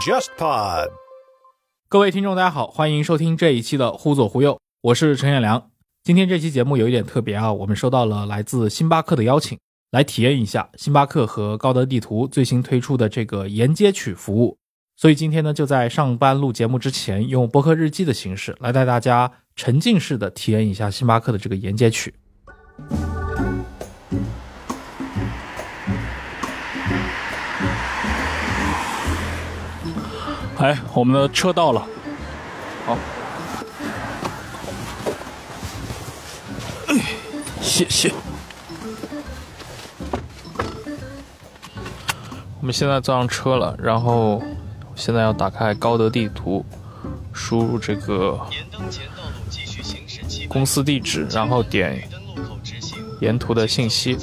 JustPod。各位听众，大家好，欢迎收听这一期的《忽左忽右》，我是陈彦良。今天这期节目有一点特别啊，我们收到了来自星巴克的邀请，来体验一下星巴克和高德地图最新推出的这个沿街取服务。所以今天呢，就在上班录节目之前，用播客日记的形式来带大家沉浸式的体验一下星巴克的这个沿街取。哎，我们的车到了，好，哎，谢谢。我们现在坐上车了，然后现在要打开高德地图，输入这个公司地址，然后点沿途的信息，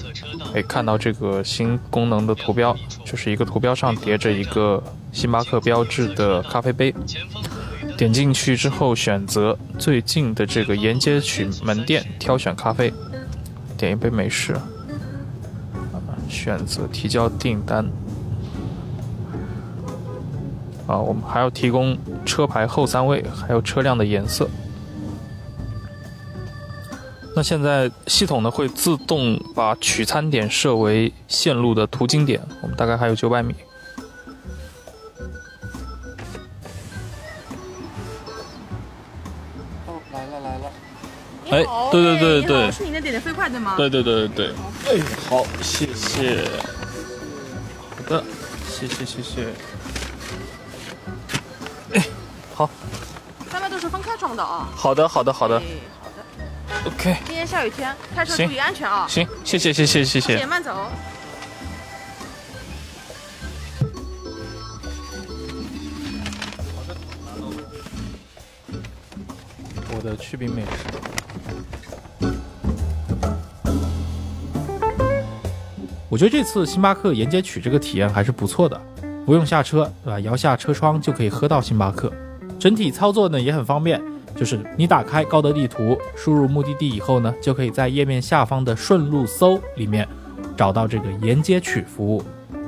可以看到这个新功能的图标，就是一个图标上叠着一个。星巴克标志的咖啡杯，点进去之后选择最近的这个沿街取门店，挑选咖啡，点一杯美式，选择提交订单。啊，我们还要提供车牌后三位，还有车辆的颜色。那现在系统呢会自动把取餐点设为线路的途经点，我们大概还有九百米。哎，对对对对，是你那点的飞快对吗？对对对对对。哎，好，谢谢。好的，谢谢谢谢。哎，好。三位都是分开装的啊。好的好的好的。好的。OK。今天下雨天，开车注意安全啊。行，谢谢谢谢谢谢。且慢走。的去冰美食。我觉得这次星巴克沿街取这个体验还是不错的，不用下车，对吧？摇下车窗就可以喝到星巴克。整体操作呢也很方便，就是你打开高德地图，输入目的地以后呢，就可以在页面下方的顺路搜里面找到这个沿街取服务。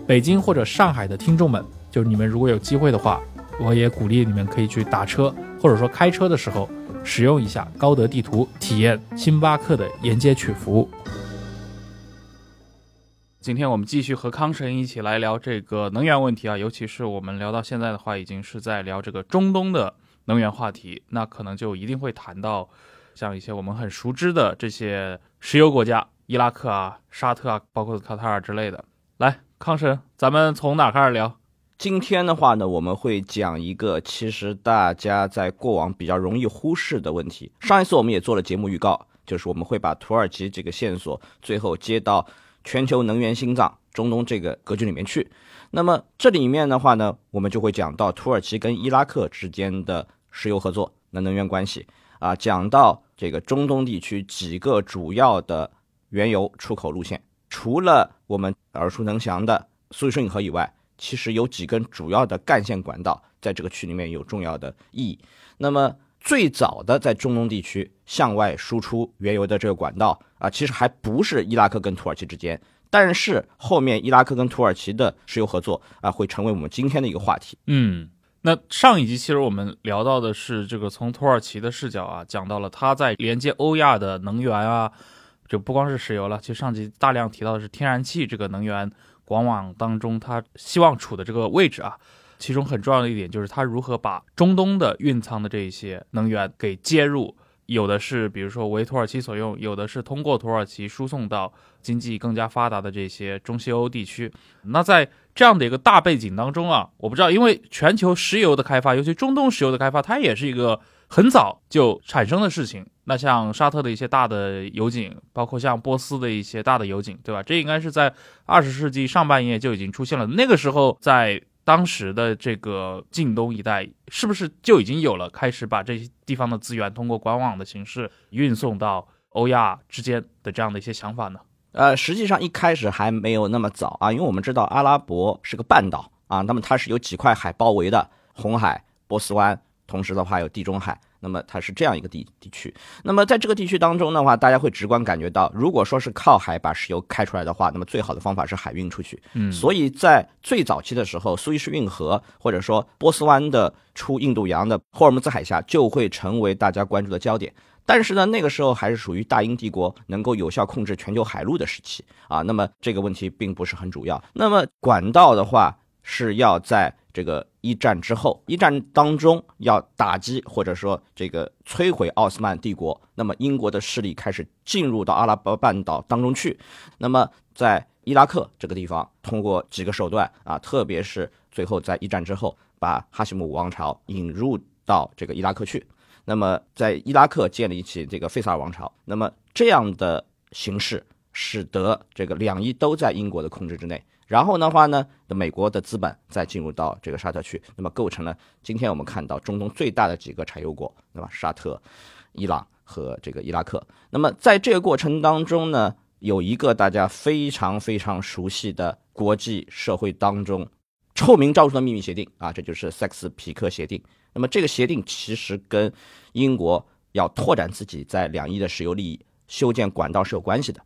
北京或者上海的听众们，就是你们如果有机会的话，我也鼓励你们可以去打车，或者说开车的时候。使用一下高德地图，体验星巴克的沿街取服务。今天我们继续和康神一起来聊这个能源问题啊，尤其是我们聊到现在的话，已经是在聊这个中东的能源话题，那可能就一定会谈到像一些我们很熟知的这些石油国家，伊拉克啊、沙特啊，包括卡塔尔之类的。来，康神，咱们从哪开始聊？今天的话呢，我们会讲一个其实大家在过往比较容易忽视的问题。上一次我们也做了节目预告，就是我们会把土耳其这个线索最后接到全球能源心脏中东这个格局里面去。那么这里面的话呢，我们就会讲到土耳其跟伊拉克之间的石油合作、那能源关系啊，讲到这个中东地区几个主要的原油出口路线，除了我们耳熟能详的苏伊士运河以外。其实有几根主要的干线管道在这个区里面有重要的意义。那么最早的在中东地区向外输出原油的这个管道啊，其实还不是伊拉克跟土耳其之间，但是后面伊拉克跟土耳其的石油合作啊，会成为我们今天的一个话题。嗯，那上一集其实我们聊到的是这个从土耳其的视角啊，讲到了它在连接欧亚的能源啊，就不光是石油了，其实上集大量提到的是天然气这个能源。广网当中，他希望处的这个位置啊，其中很重要的一点就是他如何把中东的蕴藏的这些能源给接入，有的是比如说为土耳其所用，有的是通过土耳其输送到经济更加发达的这些中西欧地区。那在这样的一个大背景当中啊，我不知道，因为全球石油的开发，尤其中东石油的开发，它也是一个很早就产生的事情。那像沙特的一些大的油井，包括像波斯的一些大的油井，对吧？这应该是在二十世纪上半叶就已经出现了。那个时候，在当时的这个近东一带，是不是就已经有了开始把这些地方的资源通过管网的形式运送到欧亚之间的这样的一些想法呢？呃，实际上一开始还没有那么早啊，因为我们知道阿拉伯是个半岛啊，那么它是有几块海包围的，红海、波斯湾，同时的话有地中海。那么它是这样一个地地区。那么在这个地区当中的话，大家会直观感觉到，如果说是靠海把石油开出来的话，那么最好的方法是海运出去。嗯，所以在最早期的时候，苏伊士运河或者说波斯湾的出印度洋的霍尔木兹海峡就会成为大家关注的焦点。但是呢，那个时候还是属于大英帝国能够有效控制全球海陆的时期啊。那么这个问题并不是很主要。那么管道的话是要在这个一战之后，一战当中要打击或者说这个摧毁奥斯曼帝国。那么英国的势力开始进入到阿拉伯半岛当中去。那么在伊拉克这个地方，通过几个手段啊，特别是最后在一战之后，把哈希姆王朝引入到这个伊拉克去。那么，在伊拉克建立起这个费萨尔王朝，那么这样的形势使得这个两伊都在英国的控制之内。然后的话呢，美国的资本再进入到这个沙特去，那么构成了今天我们看到中东最大的几个产油国，那么沙特、伊朗和这个伊拉克。那么在这个过程当中呢，有一个大家非常非常熟悉的国际社会当中臭名昭著的秘密协定啊，这就是塞克斯皮克协定。那么这个协定其实跟英国要拓展自己在两伊的石油利益、修建管道是有关系的。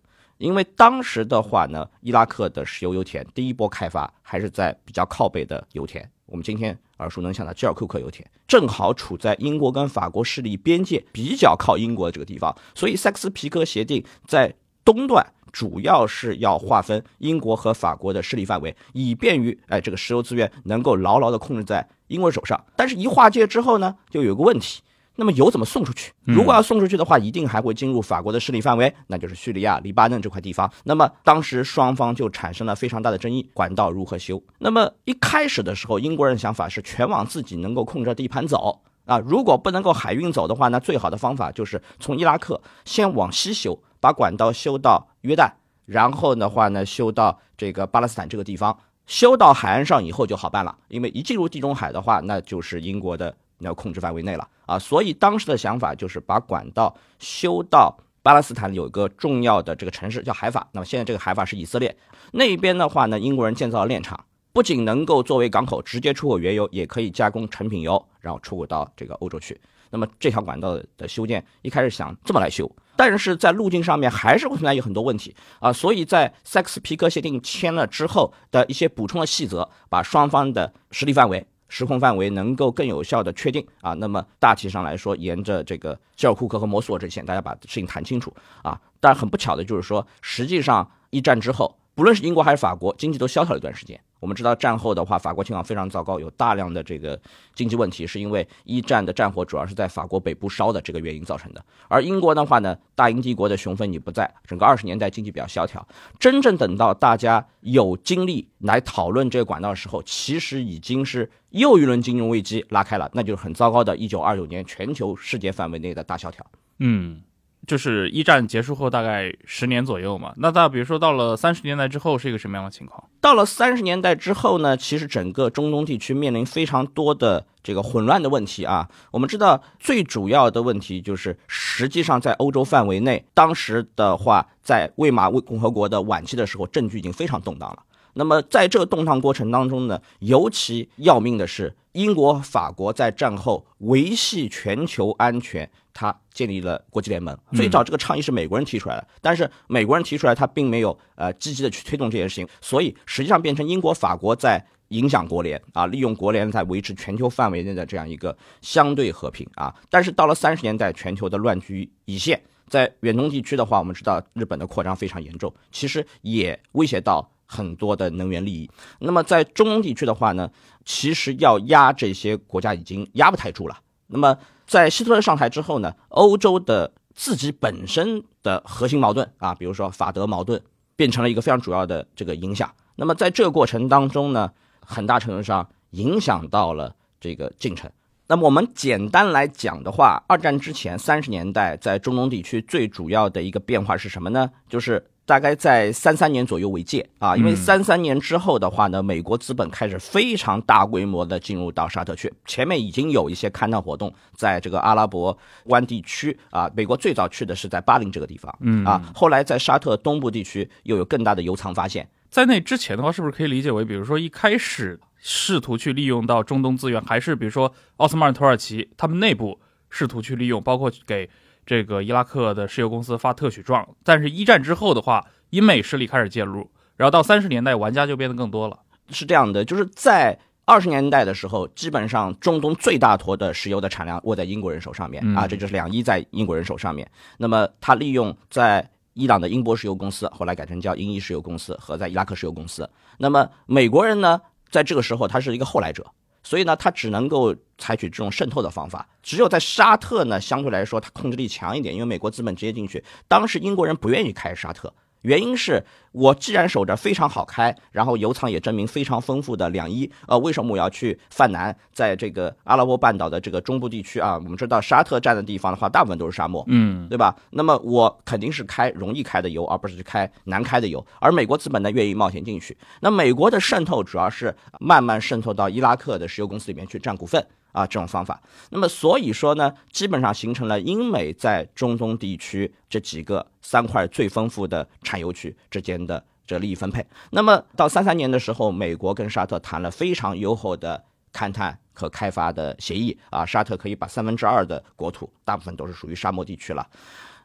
因为当时的话呢，伊拉克的石油油田第一波开发还是在比较靠北的油田，我们今天耳熟能详的基尔库克油田，正好处在英国跟法国势力边界比较靠英国的这个地方，所以塞克斯皮克协定在东段主要是要划分英国和法国的势力范围，以便于哎这个石油资源能够牢牢的控制在英国手上。但是，一划界之后呢，就有个问题。那么油怎么送出去？如果要送出去的话，一定还会进入法国的势力范围，那就是叙利亚、黎巴嫩这块地方。那么当时双方就产生了非常大的争议，管道如何修？那么一开始的时候，英国人想法是全往自己能够控制的地盘走啊。如果不能够海运走的话，那最好的方法就是从伊拉克先往西修，把管道修到约旦，然后的话呢，修到这个巴勒斯坦这个地方，修到海岸上以后就好办了。因为一进入地中海的话，那就是英国的。要控制范围内了啊，所以当时的想法就是把管道修到巴勒斯坦有一个重要的这个城市叫海法，那么现在这个海法是以色列那边的话呢，英国人建造炼厂，不仅能够作为港口直接出口原油，也可以加工成品油，然后出口到这个欧洲去。那么这条管道的修建一开始想这么来修，但是在路径上面还是会存在有很多问题啊，所以在塞克斯皮克协定签了之后的一些补充的细则，把双方的实力范围。时空范围能够更有效的确定啊，那么大体上来说，沿着这个基尔库克和摩索这线，大家把事情谈清楚啊。但很不巧的就是说，实际上一战之后。不论是英国还是法国，经济都萧条了一段时间。我们知道战后的话，法国情况非常糟糕，有大量的这个经济问题，是因为一战的战火主要是在法国北部烧的这个原因造成的。而英国的话呢，大英帝国的雄风已不在，整个二十年代经济比较萧条。真正等到大家有精力来讨论这个管道的时候，其实已经是又一轮金融危机拉开了，那就是很糟糕的1929年全球世界范围内的大萧条。嗯。就是一战结束后大概十年左右嘛，那到比如说到了三十年代之后是一个什么样的情况？到了三十年代之后呢，其实整个中东地区面临非常多的这个混乱的问题啊。我们知道最主要的问题就是，实际上在欧洲范围内，当时的话，在魏玛魏共和国的晚期的时候，政局已经非常动荡了。那么在这个动荡过程当中呢，尤其要命的是，英国、法国在战后维系全球安全。他建立了国际联盟，最早这个倡议是美国人提出来的，但是美国人提出来，他并没有呃积极的去推动这件事情，所以实际上变成英国、法国在影响国联啊，利用国联在维持全球范围内的这样一个相对和平啊。但是到了三十年代，全球的乱局已现，在远东地区的话，我们知道日本的扩张非常严重，其实也威胁到很多的能源利益。那么在中东地区的话呢，其实要压这些国家已经压不太住了。那么在希特勒上台之后呢，欧洲的自己本身的核心矛盾啊，比如说法德矛盾，变成了一个非常主要的这个影响。那么在这个过程当中呢，很大程度上影响到了这个进程。那么我们简单来讲的话，二战之前三十年代在中东地区最主要的一个变化是什么呢？就是。大概在三三年左右为界啊，因为三三年之后的话呢，美国资本开始非常大规模的进入到沙特去。前面已经有一些勘探活动，在这个阿拉伯湾地区啊，美国最早去的是在巴林这个地方，嗯啊，后来在沙特东部地区又有更大的油藏发现。在那之前的话，是不是可以理解为，比如说一开始试图去利用到中东资源，还是比如说奥斯曼土耳其他们内部？试图去利用，包括给这个伊拉克的石油公司发特许状。但是，一战之后的话，英美势力开始介入，然后到三十年代，玩家就变得更多了。是这样的，就是在二十年代的时候，基本上中东最大坨的石油的产量握在英国人手上面、嗯啊，这就是两伊在英国人手上面。那么他利用在伊朗的英波石油公司，后来改成叫英伊石油公司和在伊拉克石油公司。那么美国人呢，在这个时候他是一个后来者，所以呢，他只能够采取这种渗透的方法。只有在沙特呢，相对来说他控制力强一点，因为美国资本直接进去。当时英国人不愿意开沙特。原因是我既然守着非常好开，然后油藏也证明非常丰富的两伊，呃，为什么我要去泛南，在这个阿拉伯半岛的这个中部地区啊？我们知道沙特占的地方的话，大部分都是沙漠，嗯，对吧？那么我肯定是开容易开的油，而不是去开难开的油。而美国资本呢，愿意冒险进去。那美国的渗透主要是慢慢渗透到伊拉克的石油公司里面去占股份啊，这种方法。那么所以说呢，基本上形成了英美在中东地区这几个三块最丰富的产油区之间的这利益分配。那么到三三年的时候，美国跟沙特谈了非常优厚的勘探和开发的协议啊，沙特可以把三分之二的国土，大部分都是属于沙漠地区了，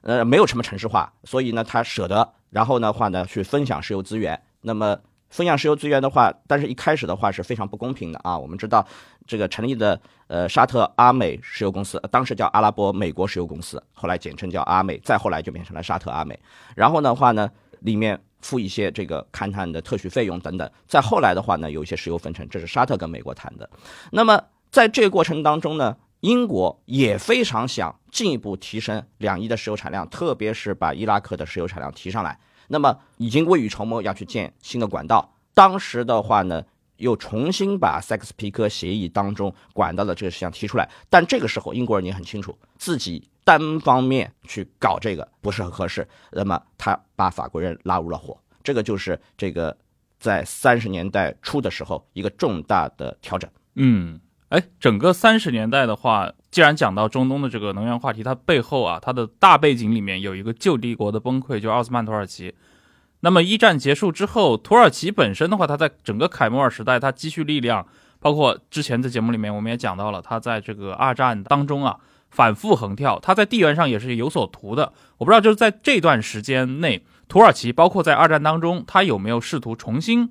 呃，没有什么城市化，所以呢，他舍得，然后的话呢，去分享石油资源。那么分享石油资源的话，但是一开始的话是非常不公平的啊。我们知道这个成立的呃沙特阿美石油公司，当时叫阿拉伯美国石油公司，后来简称叫阿美，再后来就变成了沙特阿美。然后的话呢，里面付一些这个勘探的特许费用等等。再后来的话呢，有一些石油分成，这是沙特跟美国谈的。那么在这个过程当中呢，英国也非常想进一步提升两伊的石油产量，特别是把伊拉克的石油产量提上来。那么已经未雨绸缪，要去建新的管道。当时的话呢，又重新把塞克斯皮科协议当中管道的这个事项提出来。但这个时候，英国人也很清楚，自己单方面去搞这个不是很合适。那么他把法国人拉入了伙，这个就是这个在三十年代初的时候一个重大的调整。嗯，哎，整个三十年代的话，既然讲到中东的这个能源话题，它背后啊，它的大背景里面有一个旧帝国的崩溃，就奥斯曼土耳其。那么一战结束之后，土耳其本身的话，它在整个凯末尔时代，它积蓄力量，包括之前在节目里面我们也讲到了，它在这个二战当中啊反复横跳，它在地缘上也是有所图的。我不知道就是在这段时间内，土耳其包括在二战当中，它有没有试图重新，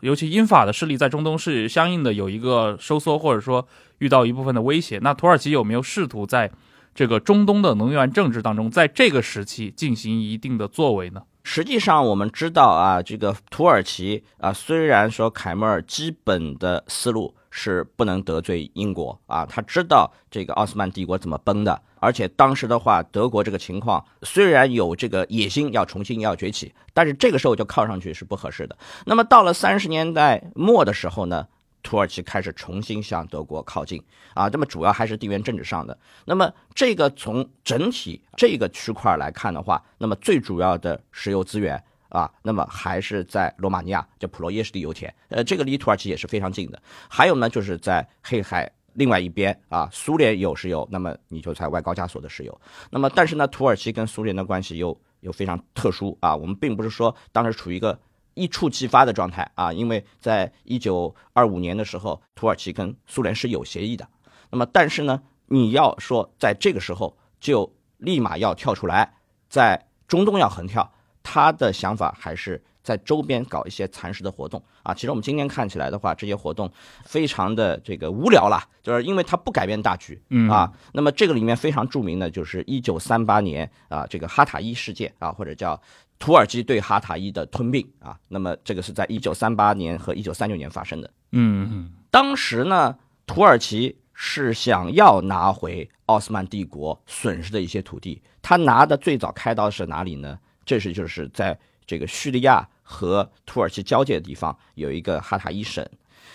尤其英法的势力在中东是相应的有一个收缩，或者说遇到一部分的威胁。那土耳其有没有试图在这个中东的能源政治当中，在这个时期进行一定的作为呢？实际上，我们知道啊，这个土耳其啊，虽然说凯末尔基本的思路是不能得罪英国啊，他知道这个奥斯曼帝国怎么崩的，而且当时的话，德国这个情况虽然有这个野心要重新要崛起，但是这个时候就靠上去是不合适的。那么到了三十年代末的时候呢？土耳其开始重新向德国靠近啊，那么主要还是地缘政治上的。那么这个从整体这个区块来看的话，那么最主要的石油资源啊，那么还是在罗马尼亚叫普罗耶什地油田，呃，这个离土耳其也是非常近的。还有呢，就是在黑海另外一边啊，苏联有石油，那么你就在外高加索的石油。那么但是呢，土耳其跟苏联的关系又又非常特殊啊，我们并不是说当时处于一个。一触即发的状态啊，因为在一九二五年的时候，土耳其跟苏联是有协议的。那么，但是呢，你要说在这个时候就立马要跳出来，在中东要横跳，他的想法还是在周边搞一些蚕食的活动啊。其实我们今天看起来的话，这些活动非常的这个无聊啦，就是因为它不改变大局嗯啊。那么这个里面非常著名的就是一九三八年啊，这个哈塔伊事件啊，或者叫。土耳其对哈塔伊的吞并啊，那么这个是在一九三八年和一九三九年发生的。嗯当时呢，土耳其是想要拿回奥斯曼帝国损失的一些土地，他拿的最早开刀是哪里呢？这是就是在这个叙利亚和土耳其交界的地方有一个哈塔伊省。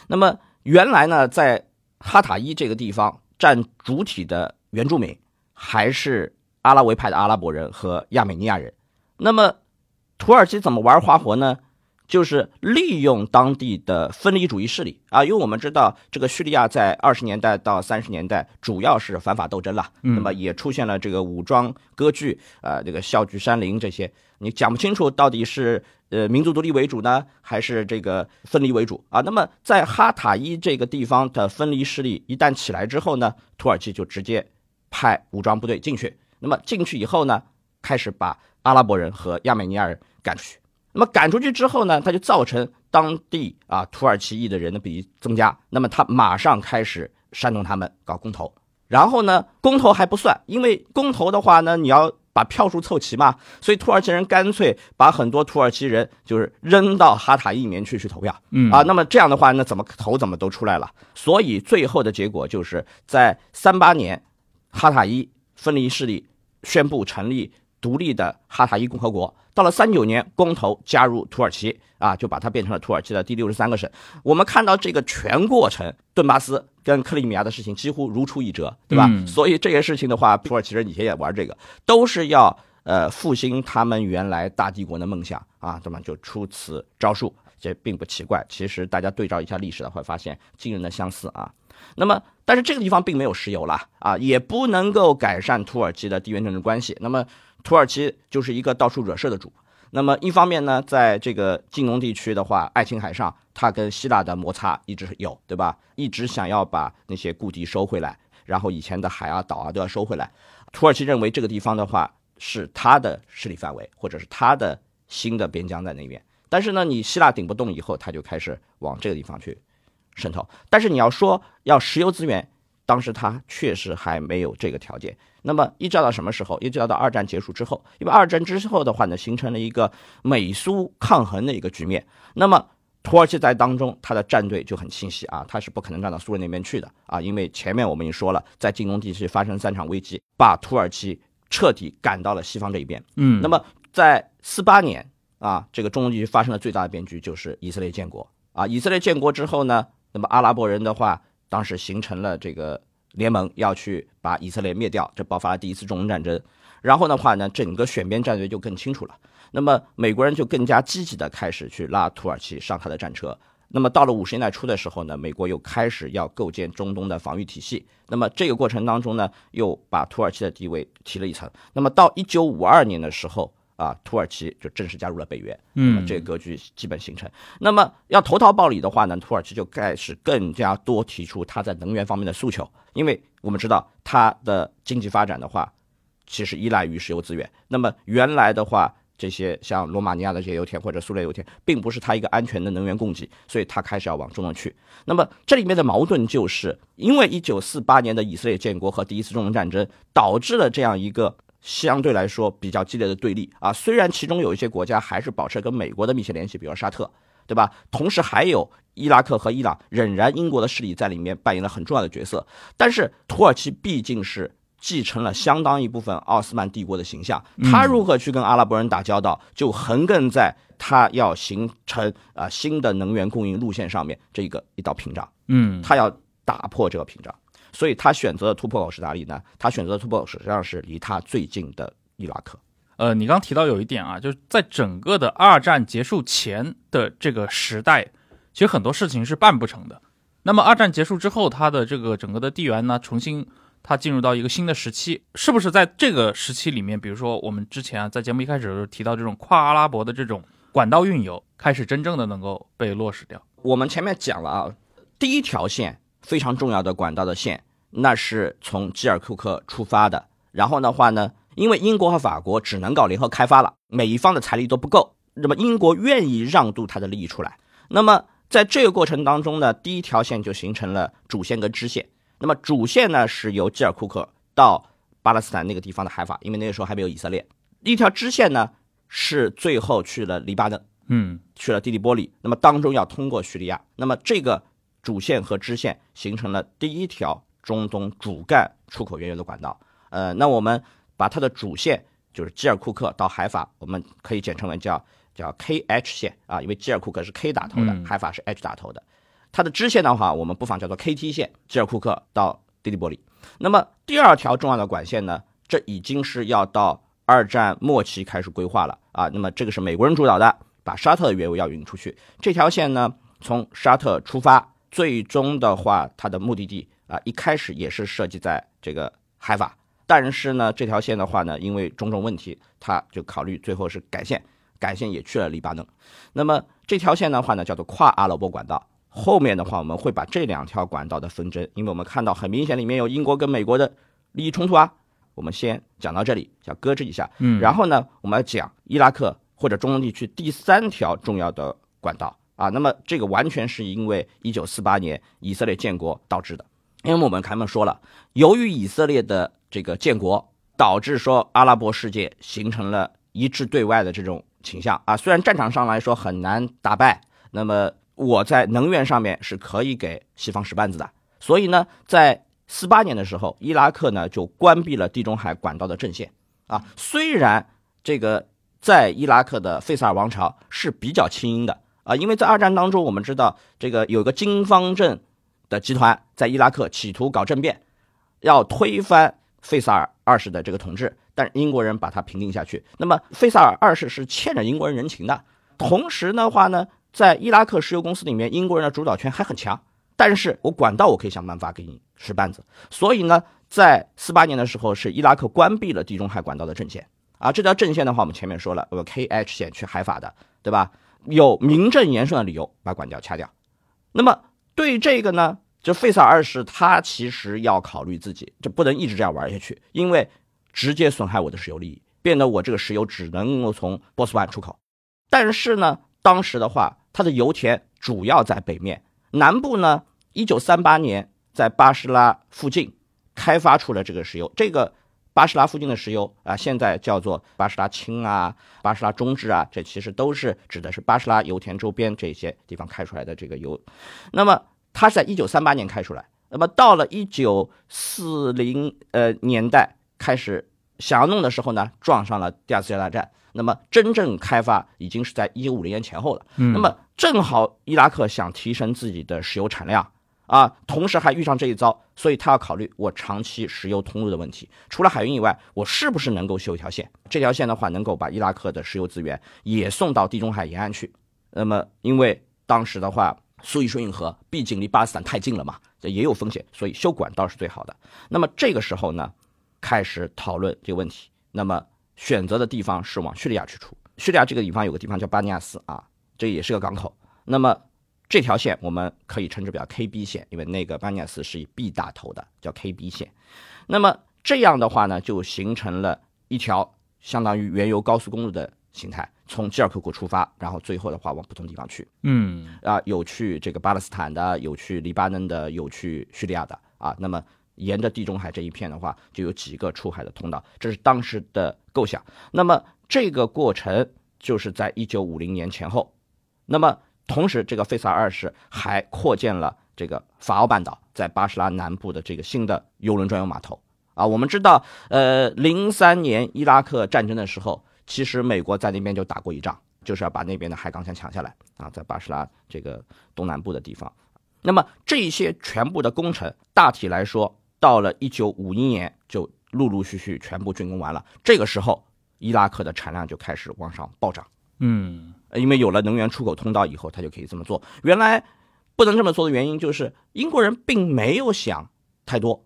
那么原来呢，在哈塔伊这个地方占主体的原住民还是阿拉维派的阿拉伯人和亚美尼亚人。那么土耳其怎么玩花活呢？就是利用当地的分离主义势力啊，因为我们知道这个叙利亚在二十年代到三十年代主要是反法斗争了，嗯那么也出现了这个武装割据啊、这个笑聚山林这些，你讲不清楚到底是呃民族独立为主呢，还是这个分离为主啊？那么在哈塔伊这个地方的分离势力一旦起来之后呢，土耳其就直接派武装部队进去。那么进去以后呢，开始把阿拉伯人和亚美尼亚人赶出去。那么赶出去之后呢，他就造成当地啊土耳其裔的人的比例增加。那么他马上开始煽动他们搞公投。然后呢，公投还不算，因为公投的话呢，你要把票数凑齐嘛，所以土耳其人干脆把很多土耳其人就是扔到哈塔伊里面去去投票。嗯啊，那么这样的话，那怎么投怎么都出来了。所以最后的结果就是在三八年，哈塔伊分离势力宣布成立独立的哈塔伊共和国。到了三九年，公投加入土耳其啊，就把它变成了土耳其的第六十三个省。我们看到这个全过程，顿巴斯跟克里米亚的事情几乎如出一辙，对吧？嗯所以这些事情的话，土耳其人以前也玩这个，都是要呃复兴他们原来大帝国的梦想啊，那么就出此招数，这并不奇怪。其实大家对照一下历史的话，会发现惊人的相似啊。那么，但是这个地方并没有石油了啊，也不能够改善土耳其的地缘政治关系。那么，土耳其就是一个到处惹事的主。那么一方面呢，在这个近东地区的话，爱琴海上，它跟希腊的摩擦一直有，对吧？一直想要把那些故地收回来，然后以前的海啊、岛啊都要收回来。土耳其认为这个地方的话是它的势力范围，或者是它的新的边疆在那边。但是呢，你希腊顶不动以后，他就开始往这个地方去渗透。但是你要说要石油资源，当时他确实还没有这个条件。那么一直到什么时候？一直到二战结束之后，因为二战之后的话呢，形成了一个美苏抗衡的一个局面。那么土耳其在当中，他的战队就很清晰啊，他是不可能站到苏联那边去的啊，因为前面我们已经说了，在近东地区发生三场危机，把土耳其彻底赶到了西方这一边。嗯，那么在四八年啊，这个中东地区发生了最大的变局，就是以色列建国啊。以色列建国之后呢，那么阿拉伯人的话，当时形成了这个联盟，要去把以色列灭掉，这爆发了第一次中东战争。然后的话呢，整个选边战略就更清楚了。那么美国人就更加积极的开始去拉土耳其上他的战车。那么到了五十年代初的时候呢，美国又开始要构建中东的防御体系。那么这个过程当中呢，又把土耳其的地位提了一层。那么到一九五二年的时候啊，土耳其就正式加入了北约。嗯，这个格局基本形成。那么要投桃报李的话呢，土耳其就开始更加多提出它在能源方面的诉求，因为我们知道它的经济发展的话，其实依赖于石油资源。那么原来的话，这些像罗马尼亚的这些油田或者苏联油田，并不是它一个安全的能源供给，所以它开始要往中东去。那么这里面的矛盾就是因为一九四八年的以色列建国和第一次中东战争，导致了这样一个相对来说比较激烈的对立啊。虽然其中有一些国家还是保持跟美国的密切联系，比如沙特，对吧？同时还有伊拉克和伊朗，仍然英国的势力在里面扮演了很重要的角色。但是土耳其毕竟是继承了相当一部分奥斯曼帝国的形象，他如何去跟阿拉伯人打交道，就横亘在他要形成啊、新的能源供应路线上面这个一道屏障。嗯，他要打破这个屏障，所以他选择的突破口是哪里呢？他选择的突破口实际上是离他最近的伊拉克。呃，你刚提到有一点啊，就是在整个的二战结束前的这个时代，其实很多事情是办不成的。那么二战结束之后，它的这个整个的地缘呢，重新它进入到一个新的时期，是不是在这个时期里面，比如说我们之前啊在节目一开始的时候提到这种跨阿拉伯的这种管道运油，开始真正的能够被落实掉？我们前面讲了啊，第一条线非常重要的管道的线，那是从基尔库克出发的。然后的话呢，因为英国和法国只能搞联合开发了，每一方的财力都不够，那么英国愿意让渡它的利益出来。那么在这个过程当中呢，第一条线就形成了主线跟支线。那么主线呢是由基尔库克到巴勒斯坦那个地方的海法，因为那个时候还没有以色列。一条支线呢是最后去了黎巴嫩。嗯去了地利波里，那么当中要通过叙利亚，那么这个主线和支线形成了第一条中东主干出口原油的管道。呃，那我们把它的主线就是基尔库克到海法，我们可以简称为叫叫 KH 线啊，因为基尔库克是 K 打头的，嗯海法是 H 打头的。它的支线的话，我们不妨叫做 KT 线，基尔库克到迪利波里。那么第二条重要的管线呢，这已经是要到二战末期开始规划了啊。那么这个是美国人主导的，把沙特的原油要运出去。这条线呢，从沙特出发，最终的话，它的目的地啊，一开始也是设计在这个海法，但是呢，这条线的话呢，因为种种问题，它就考虑最后是改线，改线也去了黎巴嫩。那么这条线的话呢，叫做跨阿拉伯管道。后面的话，我们会把这两条管道的纷争，因为我们看到很明显里面有英国跟美国的利益冲突啊。我们先讲到这里，要搁置一下。嗯，然后呢，我们要讲伊拉克或者中东地区第三条重要的管道啊。那么这个完全是因为一九四八年以色列建国导致的。因为我们前面说了，由于以色列的这个建国，导致说阿拉伯世界形成了一致对外的这种倾向啊。虽然战场上来说很难打败，那么我在能源上面是可以给西方使绊子的。所以呢，在四八年的时候，伊拉克呢就关闭了地中海管道的阵线啊。虽然这个在伊拉克的费萨尔王朝是比较轻盈的啊，因为在二战当中，我们知道这个有个金方阵的集团在伊拉克企图搞政变，要推翻费萨尔二世的这个统治，但英国人把他平定下去。那么费萨尔二世是欠着英国人人情的，同时的话呢，在伊拉克石油公司里面，英国人的主导权还很强。但是我管道我可以想办法给你使绊子，所以呢，在四八年的时候，是伊拉克关闭了地中海管道的阵线啊。这条阵线的话，我们前面说了，有 KH 线去海法的，对吧？有名正言顺的理由把管道掐掉。那么对这个呢，就费萨二世他其实要考虑自己，就不能一直这样玩下去，因为直接损害我的石油利益，变得我这个石油只能够从波斯湾出口。但是呢，当时的话，它的油田主要在北面。南部呢，一九三八年在巴士拉附近开发出了这个石油。这个巴士拉附近的石油啊，现在叫做巴士拉轻啊、巴士拉中质啊，这其实都是指的是巴士拉油田周边这些地方开出来的这个油。那么它是在一九三八年开出来，那么到了一九四零呃年代开始想要弄的时候呢，撞上了第二次世界大战。那么真正开发已经是在一九五零年前后了。那么正好伊拉克想提升自己的石油产量啊，同时还遇上这一遭，所以他要考虑我长期石油通路的问题。除了海运以外，我是不是能够修一条线？这条线的话，能够把伊拉克的石油资源也送到地中海沿岸去。那么因为当时的话，苏伊士运河毕竟离巴勒斯坦太近了嘛，这也有风险，所以修管道是最好的。那么这个时候呢，开始讨论这个问题。那么选择的地方是往叙利亚去出。叙利亚这个地方有个地方叫巴尼亚斯啊，这也是个港口。那么这条线我们可以称之为 KB 线，因为那个巴尼亚斯是以 B 打头的，叫 KB 线。那么这样的话呢，就形成了一条相当于原油高速公路的形态，从基尔库库出发，然后最后的话往不同地方去。嗯啊，有去这个巴勒斯坦的，有去黎巴嫩的，有去叙利亚的啊。那么沿着地中海这一片的话，就有几个出海的通道，这是当时的构想。那么这个过程就是在一九五零年前后。那么同时，这个费萨尔二世还扩建了这个法奥半岛在巴士拉南部的这个新的油轮专用码头啊。我们知道，呃，零三年伊拉克战争的时候，其实美国在那边就打过一仗，就是要把那边的海港线抢下来啊，在巴士拉这个东南部的地方。那么这些全部的工程，大体来说，到了一九五一年就陆陆续续全部竣工完了。这个时候，伊拉克的产量就开始往上暴涨。嗯因为有了能源出口通道以后，他就可以这么做。原来不能这么做的原因就是英国人并没有想太多，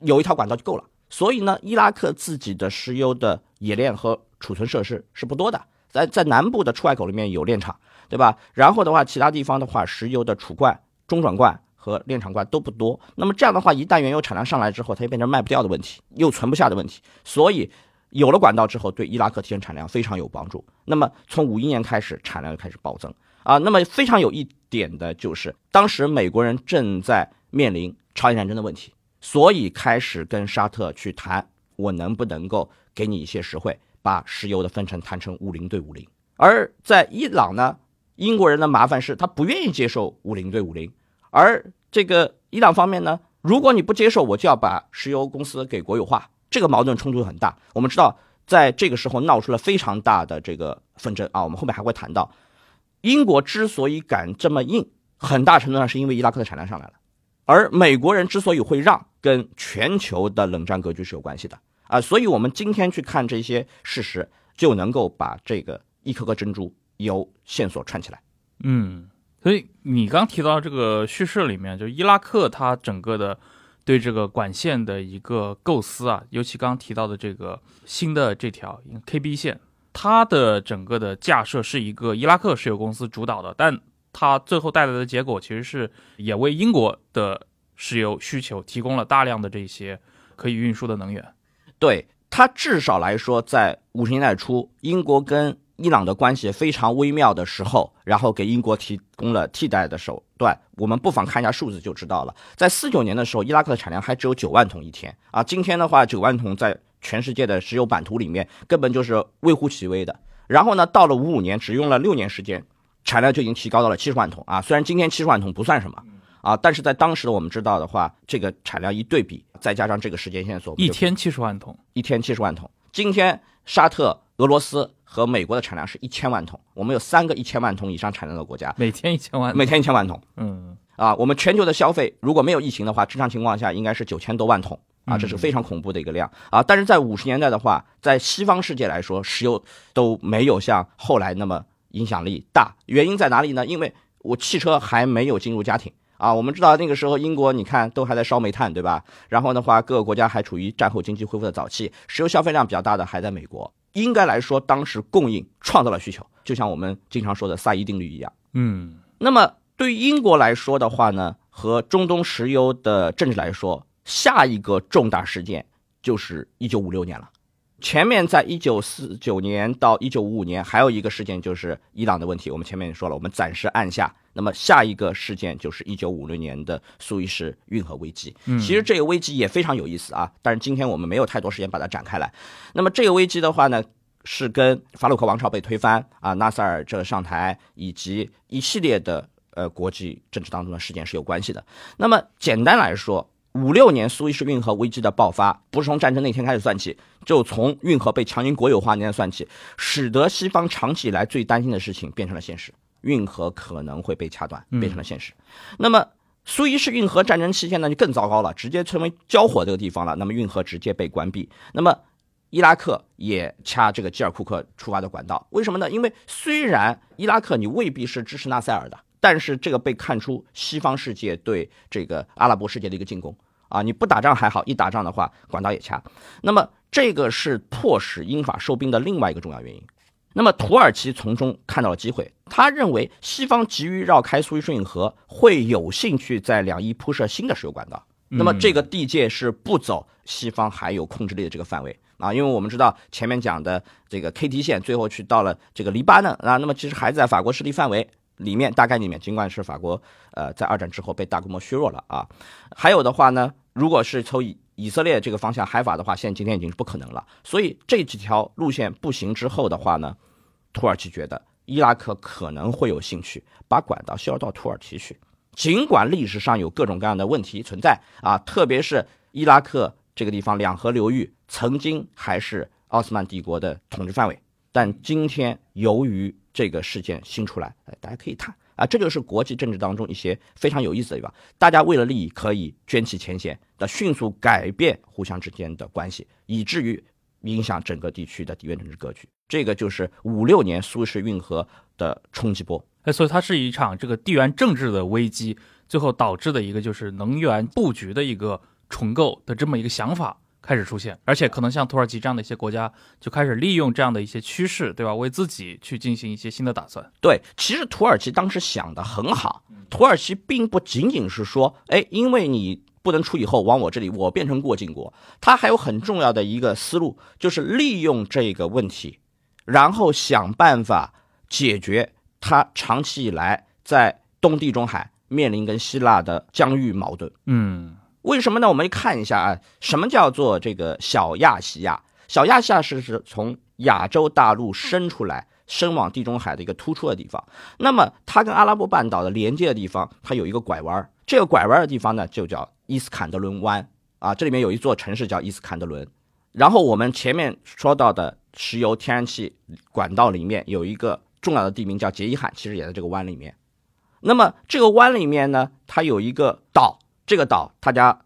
有一条管道就够了。所以呢，伊拉克自己的石油的冶炼和储存设施是不多的，在在南部的出海口里面有炼厂，对吧？然后的话，其他地方的话，石油的储罐、中转罐和炼厂罐都不多。那么这样的话，一旦原油产量上来之后，它就变成卖不掉的问题，又存不下的问题。所以有了管道之后，对伊拉克提升产量非常有帮助。那么从五一年开始，产量就开始暴增啊。那么非常有一点的就是，当时美国人正在面临朝鲜战争的问题，所以开始跟沙特去谈，我能不能够给你一些实惠，把石油的分成谈成五零对五零。而在伊朗呢，英国人的麻烦是他不愿意接受五零对五零，而这个伊朗方面呢，如果你不接受，我就要把石油公司给国有化。这个矛盾冲突很大。我们知道，在这个时候闹出了非常大的这个纷争啊。我们后面还会谈到，英国之所以敢这么硬，很大程度上是因为伊拉克的产量上来了，而美国人之所以会让，跟全球的冷战格局是有关系的啊。所以，我们今天去看这些事实，就能够把这个一颗颗珍珠由线索串起来。嗯，所以你刚提到这个叙事里面，就伊拉克它整个的对这个管线的一个构思啊，尤其刚提到的这个新的这条 KB 线，它的整个的架设是一个伊拉克石油公司主导的，但它最后带来的结果其实是也为英国的石油需求提供了大量的这些可以运输的能源。对它至少来说，在五十年代初，英国跟伊朗的关系非常微妙的时候，然后给英国提供了替代的手段。我们不妨看一下数字就知道了。在四九年的时候，伊拉克的产量还只有九万桶一天啊，今天的话，九万桶在全世界的石油版图里面根本就是微乎其微的。然后呢，到了五五年，只用了六年时间，产量就已经提高到了七十万桶啊。虽然今天七十万桶不算什么啊，但是在当时的我们知道的话，这个产量一对比，再加上这个时间线索，一天七十万桶，一天七十万桶。今天沙特、俄罗斯和美国的产量是一千万桶，我们有三个一千万桶以上产量的国家，每天一千万，每天一千万桶。嗯，啊，我们全球的消费如果没有疫情的话，正常情况下应该是九千多万桶啊，这是非常恐怖的一个量啊。但是在五十年代的话，在西方世界来说，石油都没有像后来那么影响力大。原因在哪里呢？因为我汽车还没有进入家庭啊。我们知道那个时候英国你看都还在烧煤炭，对吧？然后的话，各个国家还处于战后经济恢复的早期，石油消费量比较大的还在美国。应该来说，当时供应创造了需求，就像我们经常说的萨伊定律一样。嗯，那么对于英国来说的话呢，和中东石油的政治来说，下一个重大事件就是一九五六年了。前面在一九四九年到一九五五年，还有一个事件就是伊朗的问题，我们前面也说了，我们暂时按下。那么下一个事件就是一九五六年的苏伊士运河危机。嗯其实这个危机也非常有意思啊，但是今天我们没有太多时间把它展开来。那么这个危机的话呢，是跟法鲁克王朝被推翻啊，纳赛尔这个上台，以及一系列的呃国际政治当中的事件是有关系的。那么简单来说，五六年苏伊士运河危机的爆发，不是从战争那天开始算起，就从运河被强行国有化那天算起，使得西方长期以来最担心的事情变成了现实，运河可能会被掐断，变成了现实。那么苏伊士运河战争期间呢，就更糟糕了，直接成为交火这个地方了。那么运河直接被关闭。那么伊拉克也掐这个基尔库克出发的管道，为什么呢？因为虽然伊拉克你未必是支持纳赛尔的，但是这个被看出西方世界对这个阿拉伯世界的一个进攻啊！你不打仗还好，一打仗的话，管道也掐。那么这个是迫使英法收兵的另外一个重要原因。那么土耳其从中看到了机会，他认为西方急于绕开苏伊士运河，会有兴趣在两伊铺设新的石油管道。那么这个地界是不走西方还有控制力的这个范围啊，因为我们知道前面讲的这个 KT 线最后去到了这个黎巴嫩啊，那么其实还在法国势力范围里面，大概里面，尽管是法国呃在二战之后被大规模削弱了啊，还有的话呢，如果是从以以色列这个方向海法的话，现在今天已经是不可能了，所以这几条路线不行之后的话呢，土耳其觉得伊拉克可能会有兴趣把管道销到土耳其去。尽管历史上有各种各样的问题存在啊，特别是伊拉克这个地方两河流域曾经还是奥斯曼帝国的统治范围，但今天由于这个事件新出来，哎，大家可以谈啊，这就是国际政治当中一些非常有意思的地方。大家为了利益可以捐弃前嫌的迅速改变互相之间的关系，以至于影响整个地区的地缘政治格局。这个就是五六年苏伊士运河的冲击波。哎，所以它是一场这个地缘政治的危机，最后导致的一个就是能源布局的一个重构的这么一个想法开始出现，而且可能像土耳其这样的一些国家就开始利用这样的一些趋势，对吧？为自己去进行一些新的打算。对，其实土耳其当时想的很好，土耳其并不仅仅是说，哎，因为你不能出以后往我这里，我变成过境国，它还有很重要的一个思路，就是利用这个问题，然后想办法解决它长期以来在东地中海面临跟希腊的疆域矛盾。嗯为什么呢？我们看一下啊，什么叫做这个小亚细亚？小亚细亚是是从亚洲大陆伸出来，伸往地中海的一个突出的地方。那么它跟阿拉伯半岛的连接的地方，它有一个拐弯儿。这个拐弯的地方呢，就叫伊斯坎德伦湾啊。这里面有一座城市叫伊斯坎德伦。然后我们前面说到的石油、天然气管道里面有一个重要的地名叫杰伊罕，其实也在这个湾里面。那么这个湾里面呢，它有一个岛，这个岛大家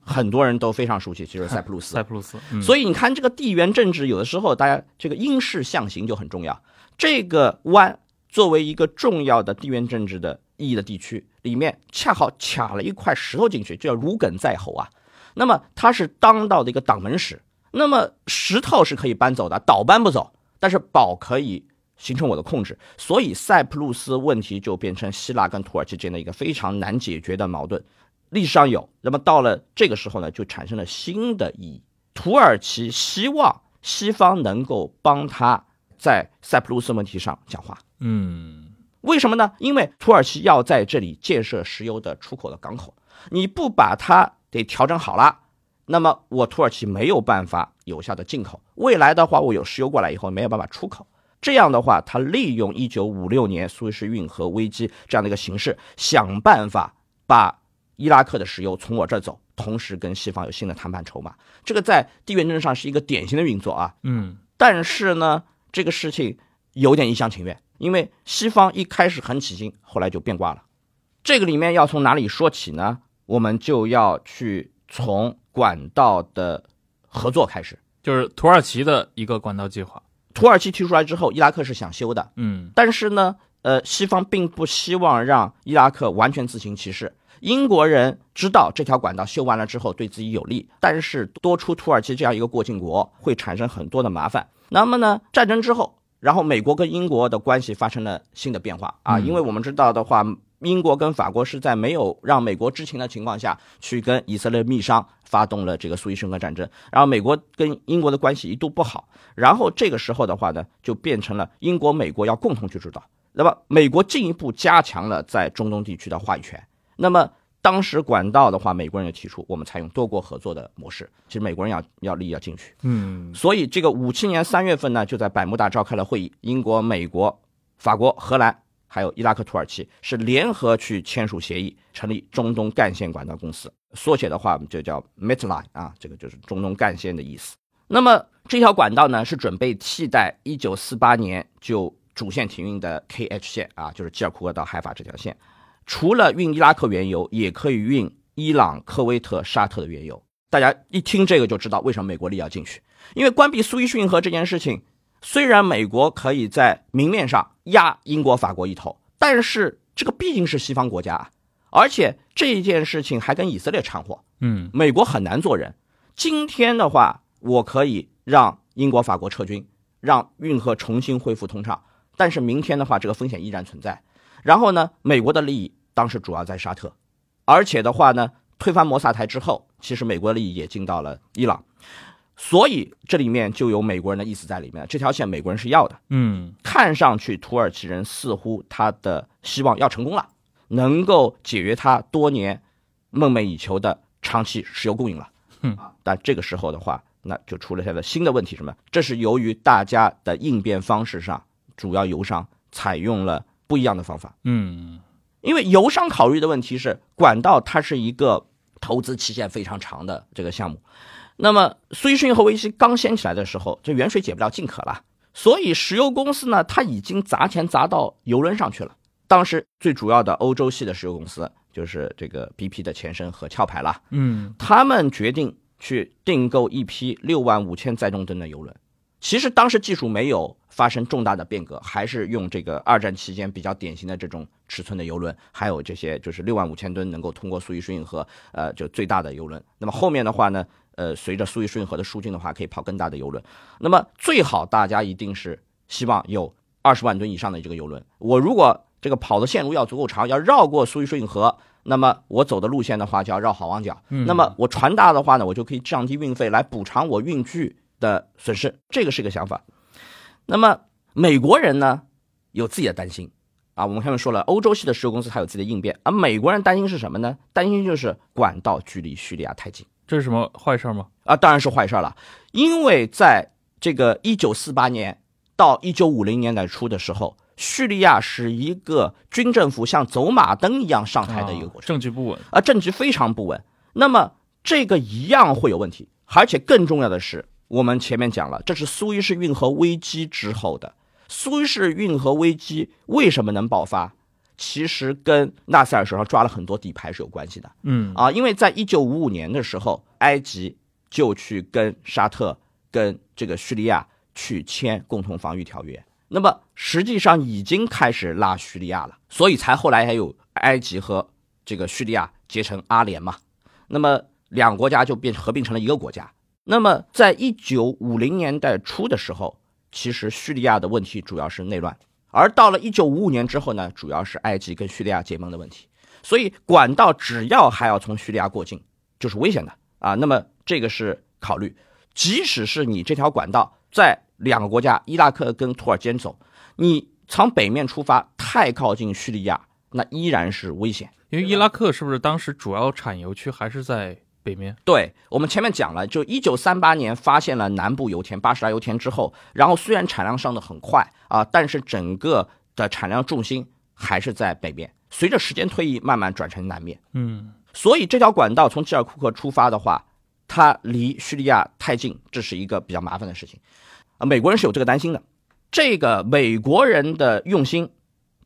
很多人都非常熟悉，就是塞浦路斯。塞浦路斯，嗯、所以你看这个地缘政治，有的时候大家这个因势象形就很重要。这个湾作为一个重要的地缘政治的意义的地区，里面恰好卡了一块石头进去，就叫如鲠在喉啊。那么它是当道的一个挡门石。那么石头是可以搬走的，岛搬不走，但是堡可以形成我的控制。所以塞浦路斯问题就变成希腊跟土耳其之间的一个非常难解决的矛盾。历史上有，那么到了这个时候呢，就产生了新的意义。土耳其希望西方能够帮他在塞浦路斯问题上讲话。嗯为什么呢？因为土耳其要在这里建设石油的出口的港口，你不把它给调整好了，那么我土耳其没有办法有效的进口。未来的话，我有石油过来以后没有办法出口。这样的话，他利用一九五六年苏伊士运河危机这样的一个形式，想办法把伊拉克的石油从我这儿走，同时跟西方有新的谈判筹码。这个在地缘政治上是一个典型的运作啊。嗯但是呢，这个事情有点一厢情愿，因为西方一开始很起劲，后来就变卦了。这个里面要从哪里说起呢？我们就要去从管道的合作开始。就是土耳其的一个管道计划。土耳其提出来之后，伊拉克是想修的，嗯但是呢，呃，西方并不希望让伊拉克完全自行其事。英国人知道这条管道修完了之后对自己有利，但是多出土耳其这样一个过境国会产生很多的麻烦。那么呢，战争之后，然后美国跟英国的关系发生了新的变化啊，嗯因为我们知道的话，英国跟法国是在没有让美国知情的情况下去跟以色列密商发动了这个苏伊士运河战争，然后美国跟英国的关系一度不好，然后这个时候的话呢，就变成了英国、美国要共同去主导。那么美国进一步加强了在中东地区的话语权。那么当时管道的话，美国人就提出我们采用多国合作的模式，其实美国人要要利益要进去。嗯所以这个五七年三月份呢，就在百慕大召开了会议，英国、美国、法国、荷兰还有伊拉克、土耳其是联合去签署协议，成立中东干线管道公司，缩写的话我们就叫 Metline 啊，这个就是中东干线的意思。那么这条管道呢，是准备替代一九四八年就主线停运的 KH 线啊，就是基尔库克到海法这条线。除了运伊拉克原油，也可以运伊朗、科威特、沙特的原油。大家一听这个就知道为什么美国力要进去，因为关闭苏伊士运河这件事情，虽然美国可以在明面上压英国、法国一头，但是这个毕竟是西方国家啊，而且这一件事情还跟以色列掺和，嗯美国很难做人。今天的话，我可以让英国、法国撤军，让运河重新恢复通畅，但是明天的话，这个风险依然存在。然后呢，美国的利益当时主要在沙特，而且的话呢，推翻摩萨台之后，其实美国的利益也进到了伊朗，所以这里面就有美国人的意思在里面。这条线美国人是要的，嗯看上去土耳其人似乎他的希望要成功了，能够解决他多年梦寐以求的长期石油供应了。嗯啊，但这个时候的话，那就出了现在新的问题，什么？这是由于大家的应变方式上，主要油商采用了不一样的方法。嗯因为油商考虑的问题是，管道它是一个投资期限非常长的这个项目。那么苏伊士运河危机刚掀起来的时候，这远水解不了近渴了，所以石油公司呢，它已经砸钱砸到油轮上去了。当时最主要的欧洲系的石油公司就是这个 BP 的前身和壳牌了，嗯他们决定去订购一批六万五千载重吨的油轮。其实当时技术没有发生重大的变革，还是用这个二战期间比较典型的这种尺寸的油轮，还有这些就是六万五千吨能够通过苏伊士运河，呃，就最大的油轮。那么后面的话呢，呃，随着苏伊士运河的疏浚的话，可以跑更大的油轮。那么最好大家一定是希望有二十万吨以上的这个油轮。我如果这个跑的线路要足够长，要绕过苏伊士运河，那么我走的路线的话就要绕好望角。嗯那么我船大的话呢，我就可以降低运费来补偿我运距的损失，这个是一个想法。那么美国人呢有自己的担心啊，我们前面说了，欧洲系的石油公司它有自己的应变，而美国人担心是什么呢？担心就是管道距离叙利亚太近。这是什么坏事吗？啊，当然是坏事儿了，因为在这个一九四八年到一九五零年代初的时候，叙利亚是一个军政府像走马灯一样上台的一个啊过程，政局不稳。啊，政局非常不稳。那么这个一样会有问题，而且更重要的是，我们前面讲了，这是苏伊士运河危机之后的。苏伊士运河危机为什么能爆发？其实跟纳赛尔手上抓了很多底牌是有关系的。嗯啊，因为在一九五五年的时候，埃及就去跟沙特、跟这个叙利亚去签共同防御条约，那么实际上已经开始拉叙利亚了，所以才后来还有埃及和这个叙利亚结成阿联嘛，那么两国家就变合并成了一个国家。那么在一九五零年代初的时候，其实叙利亚的问题主要是内乱，而到了一九五五年之后呢，主要是埃及跟叙利亚结盟的问题。所以管道只要还要从叙利亚过境，就是危险的啊。那么这个是考虑，即使是你这条管道在两个国家伊拉克跟土耳其走，你从北面出发太靠近叙利亚，那依然是危险。因为伊拉克是不是当时主要产油区还是在北面？对我们前面讲了，就一九三八年发现了南部油田巴士拉油田之后，然后虽然产量上的很快啊，但是整个的产量重心还是在北面。随着时间推移，慢慢转成南面。嗯，所以这条管道从吉尔库克出发的话，它离叙利亚太近，这是一个比较麻烦的事情。啊，美国人是有这个担心的。这个美国人的用心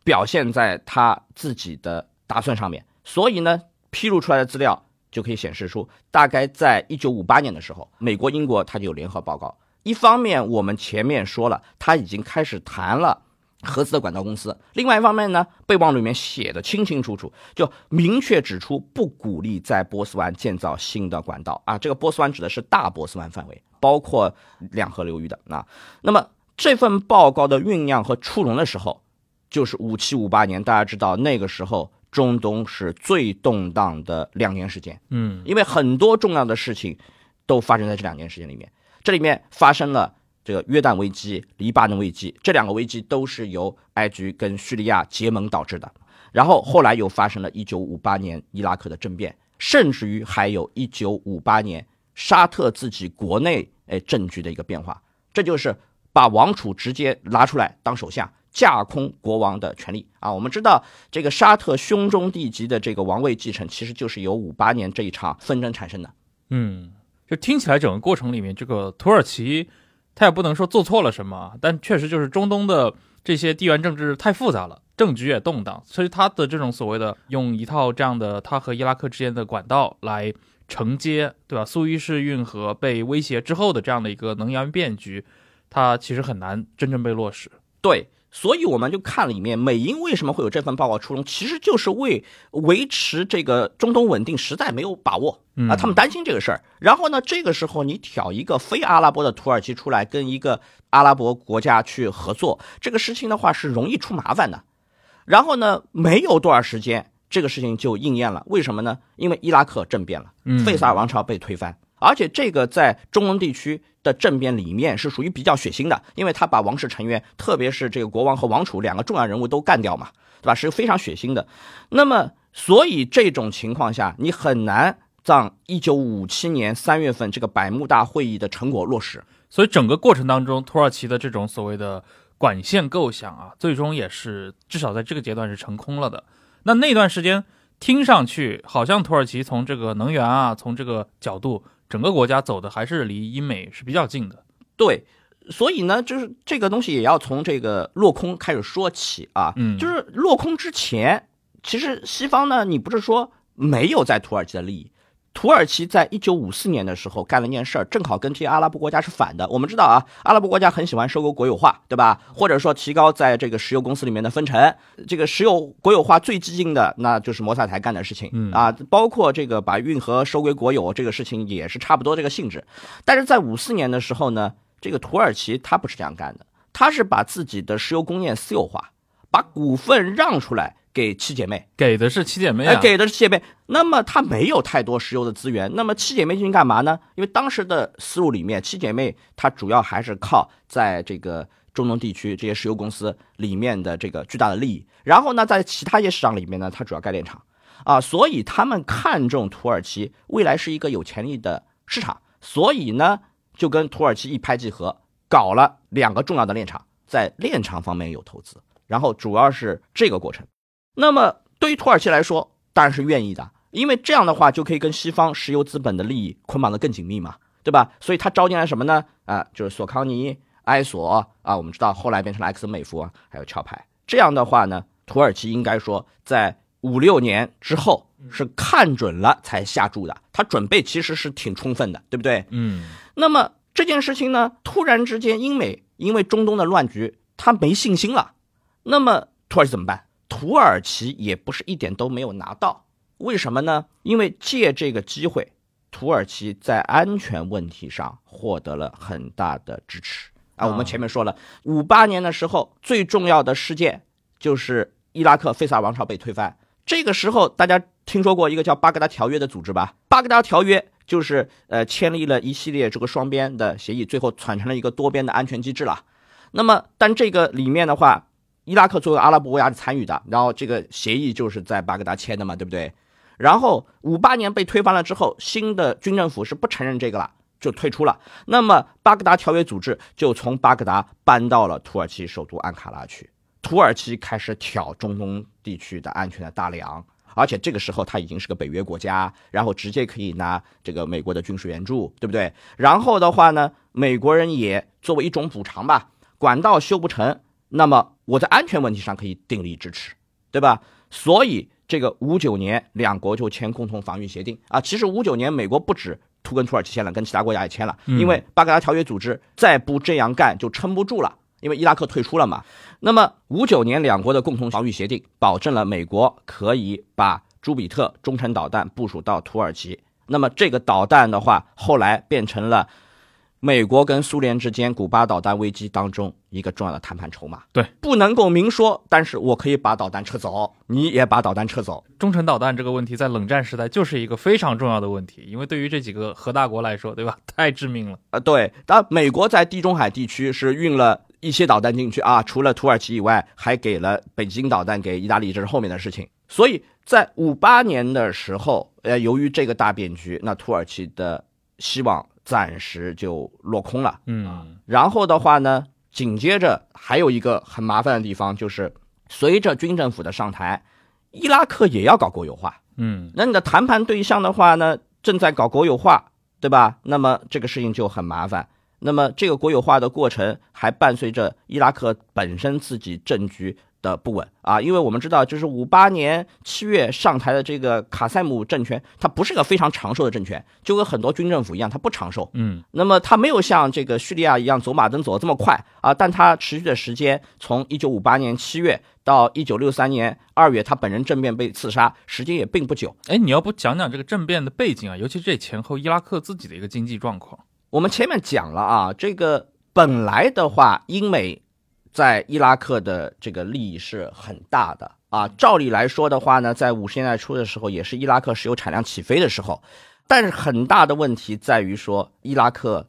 表现在他自己的打算上面，所以呢，披露出来的资料就可以显示出，大概在一九五八年的时候，美国、英国它就有联合报告。一方面，我们前面说了，他已经开始谈了。合资的管道公司。另外一方面呢，备忘录里面写的清清楚楚，就明确指出不鼓励在波斯湾建造新的管道啊。这个波斯湾指的是大波斯湾范围，包括两河流域的啊。那么这份报告的酝酿和出笼的时候，就是五七五八年。大家知道那个时候中东是最动荡的两年时间，嗯，因为很多重要的事情都发生在这两年时间里面。这里面发生了。这个约旦危机、黎巴嫩危机，这两个危机都是由埃及跟叙利亚结盟导致的。然后后来又发生了1958年伊拉克的政变，甚至于还有一九五八年沙特自己国内哎政局的一个变化。这就是把王储直接拿出来当首相，架空国王的权利啊。我们知道这个沙特兄终弟及的这个王位继承，其实就是由五八年这一场纷争产生的。嗯，就听起来整个过程里面，这个土耳其。他也不能说做错了什么，但确实就是中东的这些地缘政治太复杂了，政局也动荡，所以他的这种所谓的用一套这样的他和伊拉克之间的管道来承接，对吧？苏伊士运河被威胁之后的这样的一个能源变局，它其实很难真正被落实。对。所以我们就看里面，美英为什么会有这份报告出笼，其实就是为维持这个中东稳定，实在没有把握啊，他们担心这个事儿。然后呢，这个时候你挑一个非阿拉伯的土耳其出来跟一个阿拉伯国家去合作，这个事情的话是容易出麻烦的。然后呢，没有多少时间，这个事情就应验了。为什么呢？因为伊拉克政变了，费萨尔王朝被推翻。而且这个在中东地区的政变里面是属于比较血腥的，因为他把王室成员，特别是这个国王和王储两个重要人物都干掉嘛，对吧？是非常血腥的。那么，所以这种情况下，你很难让一九五七年三月份这个百慕大会议的成果落实。所以整个过程当中，土耳其的这种所谓的管线构想啊，最终也是至少在这个阶段是成空了的。那那段时间听上去好像土耳其从这个能源啊，从这个角度。整个国家走的还是离英美是比较近的，对，所以呢，就是这个东西也要从这个落空开始说起啊，嗯，就是落空之前，其实西方呢，你不是说没有在土耳其的利益。土耳其在一九五四年的时候干了一件事儿，正好跟这些阿拉伯国家是反的。我们知道啊，阿拉伯国家很喜欢收购国有化，对吧？或者说提高在这个石油公司里面的分成。这个石油国有化最激进的，那就是摩萨台干的事情，嗯啊，包括这个把运河收归国有这个事情也是差不多这个性质。但是在五四年的时候呢，这个土耳其他不是这样干的，他是把自己的石油工业私有化，把股份让出来。给七姐妹给的是七姐妹啊，给的是七姐妹。那么她没有太多石油的资源，那么七姐妹进行干嘛呢？因为当时的思路里面，七姐妹她主要还是靠在这个中东地区这些石油公司里面的这个巨大的利益。然后呢，在其他一些市场里面呢，它主要盖炼厂啊，所以他们看中土耳其未来是一个有潜力的市场，所以呢，就跟土耳其一拍即合，搞了两个重要的炼厂，在炼厂方面有投资，然后主要是这个过程。那么对于土耳其来说，当然是愿意的，因为这样的话就可以跟西方石油资本的利益捆绑的更紧密嘛，对吧？所以他招进来什么呢？啊，就是索康尼、埃索啊，我们知道后来变成了埃克森美孚，还有壳牌。这样的话呢，土耳其应该说在五六年之后是看准了才下注的，他准备其实是挺充分的，对不对？嗯。那么这件事情呢，突然之间英美因为中东的乱局，他没信心了，那么土耳其怎么办？土耳其也不是一点都没有拿到，为什么呢？因为借这个机会，土耳其在安全问题上获得了很大的支持啊。我们前面说了，五八年的时候最重要的事件就是伊拉克费萨尔王朝被推翻，这个时候，大家听说过一个叫巴格达条约的组织吧？巴格达条约就是呃签立了一系列这个双边的协议，最后产成了一个多边的安全机制了。那么，但这个里面的话，伊拉克作为阿拉伯国家是参与的，然后这个协议就是在巴格达签的嘛，对不对？然后五八年被推翻了之后，新的军政府是不承认这个了，就退出了。那么巴格达条约组织就从巴格达搬到了土耳其首都安卡拉去。土耳其开始挑中东地区的安全的大梁，而且这个时候它已经是个北约国家，然后直接可以拿这个美国的军事援助，对不对？然后的话呢，美国人也作为一种补偿吧，管道修不成，那么我在安全问题上可以鼎力支持，对吧？所以这个五九年两国就签共同防御协定啊。其实五九年美国不止图跟土耳其签了，跟其他国家也签了，因为巴格达条约组织再不这样干就撑不住了。因为伊拉克退出了嘛，那么五九年两国的共同防御协定保证了美国可以把朱比特中程导弹部署到土耳其。那么这个导弹的话，后来变成了美国跟苏联之间古巴导弹危机当中一个重要的谈判筹码。对，不能够明说，但是我可以把导弹撤走，你也把导弹撤走。中程导弹这个问题在冷战时代就是一个非常重要的问题，因为对于这几个核大国来说，对吧？太致命了。啊，对，当美国在地中海地区是运了。一些导弹进去啊，除了土耳其以外，还给了北京导弹给意大利，这是后面的事情。所以在五八年的时候，呃，由于这个大变局，那土耳其的希望暂时就落空了。嗯，然后的话呢，紧接着还有一个很麻烦的地方，就是随着军政府的上台，伊拉克也要搞国有化。嗯，那你的谈判对象的话呢，正在搞国有化，对吧？那么这个事情就很麻烦。那么这个国有化的过程还伴随着伊拉克本身自己政局的不稳啊，因为我们知道，就是五八年七月上台的这个卡塞姆政权，它不是个非常长寿的政权，就跟很多军政府一样，它不长寿。嗯，那么它没有像这个叙利亚一样走马灯走的这么快啊，但它持续的时间从一九五八年七月到一九六三年二月，他本人政变被刺杀，时间也并不久。哎，你要不讲讲这个政变的背景啊？尤其这前后伊拉克自己的一个经济状况。我们前面讲了啊，这个本来的话，英美在伊拉克的这个利益是很大的啊。照理来说的话呢，在五十年代初的时候，也是伊拉克石油产量起飞的时候。但是很大的问题在于说，伊拉克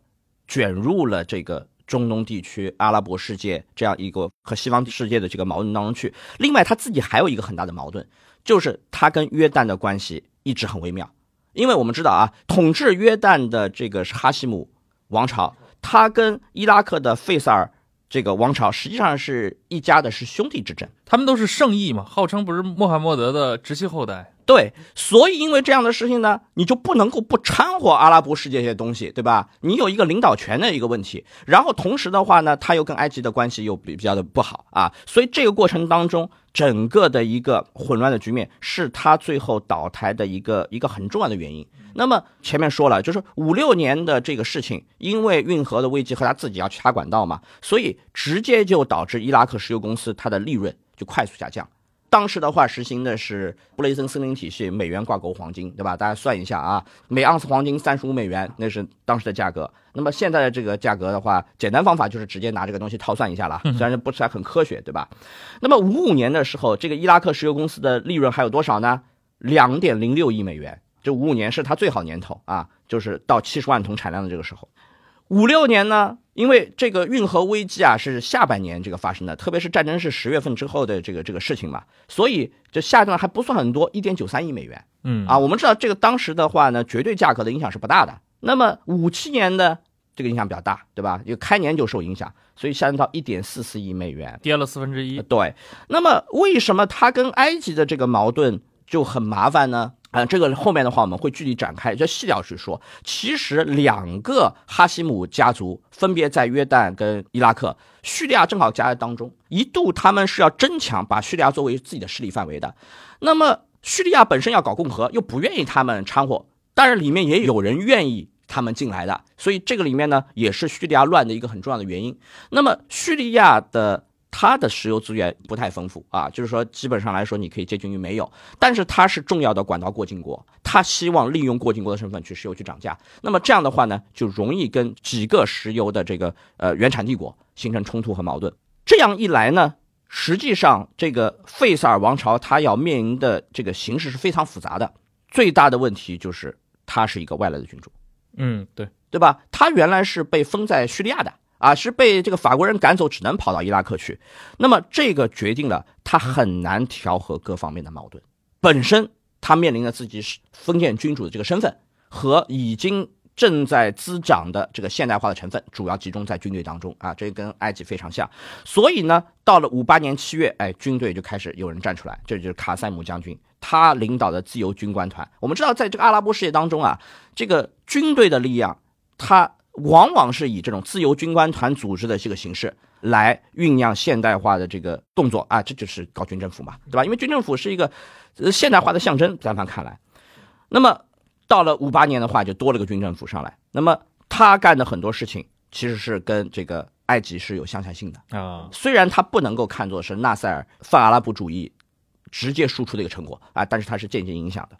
卷入了这个中东地区、阿拉伯世界这样一个和西方世界的这个矛盾当中去。另外，他自己还有一个很大的矛盾，就是他跟约旦的关系一直很微妙。因为我们知道啊，统治约旦的这个是哈希姆。王朝，他跟伊拉克的费萨尔这个王朝实际上是一家的，是兄弟之争。他们都是圣裔嘛，号称不是穆罕默德的直系后代。对，所以因为这样的事情呢，你就不能够不掺和阿拉伯世界这些东西，对吧？你有一个领导权的一个问题，然后同时的话呢，他又跟埃及的关系又比比较的不好啊，所以这个过程当中，整个的一个混乱的局面是他最后倒台的一个一个很重要的原因。那么前面说了，就是五六年的这个事情，因为运河的危机和他自己要去插管道嘛，所以直接就导致伊拉克石油公司它的利润就快速下降。当时的话实行的是布雷森森林体系，美元挂钩黄金，对吧？大家算一下啊，每盎司黄金三十五美元，那是当时的价格。那么现在的这个价格的话，简单方法就是直接拿这个东西套算一下了，虽然不是很科学，对吧？那么五五年的时候，这个伊拉克石油公司的利润还有多少呢？两点零六亿美元。这五五年是它最好年头啊，就是到七十万桶产量的这个时候。五六年呢，因为这个运河危机啊是下半年这个发生的，特别是战争是十月份之后的这个这个事情嘛，所以这下降还不算很多，一点九三亿美元。嗯啊，我们知道这个当时的话呢，绝对价格的影响是不大的。那么五七年的这个影响比较大，对吧？就开年就受影响，所以下降到一点四四亿美元，跌了四分之一。对。那么为什么它跟埃及的这个矛盾就很麻烦呢？啊，这个后面的话我们会具体展开，就细聊去说。其实两个哈希姆家族分别在约旦跟伊拉克、叙利亚正好夹在当中，一度他们是要争抢把叙利亚作为自己的势力范围的。那么叙利亚本身要搞共和，又不愿意他们掺和，当然里面也有人愿意他们进来的，所以这个里面呢也是叙利亚乱的一个很重要的原因。那么叙利亚的。它的石油资源不太丰富啊，就是说基本上来说你可以接近于没有，但是它是重要的管道过境国，它希望利用过境国的身份去石油去涨价，那么这样的话呢，就容易跟几个石油的这个呃原产帝国形成冲突和矛盾。这样一来呢，实际上这个费萨尔王朝它要面临的这个形势是非常复杂的。最大的问题就是他是一个外来的君主，嗯，对，对吧？他原来是被封在叙利亚的啊，是被这个法国人赶走，只能跑到伊拉克去。那么这个决定了他很难调和各方面的矛盾。本身他面临着自己是封建君主的这个身份和已经。正在滋长的这个现代化的成分，主要集中在军队当中啊，这跟埃及非常像。所以呢，到了五八年七月，哎，军队就开始有人站出来，这就是卡塞姆将军，他领导的自由军官团。我们知道，在这个阿拉伯世界当中啊，这个军队的力量，它往往是以这种自由军官团组织的这个形式来酝酿现代化的这个动作啊，这就是搞军政府嘛，对吧？因为军政府是一个呃现代化的象征，在咱看来，那么。到了五八年的话，就多了个军政府上来。那么他干的很多事情，其实是跟这个埃及是有相像性的啊。虽然他不能够看作是纳赛尔泛阿拉伯主义直接输出的一个成果啊，但是他是间接影响的。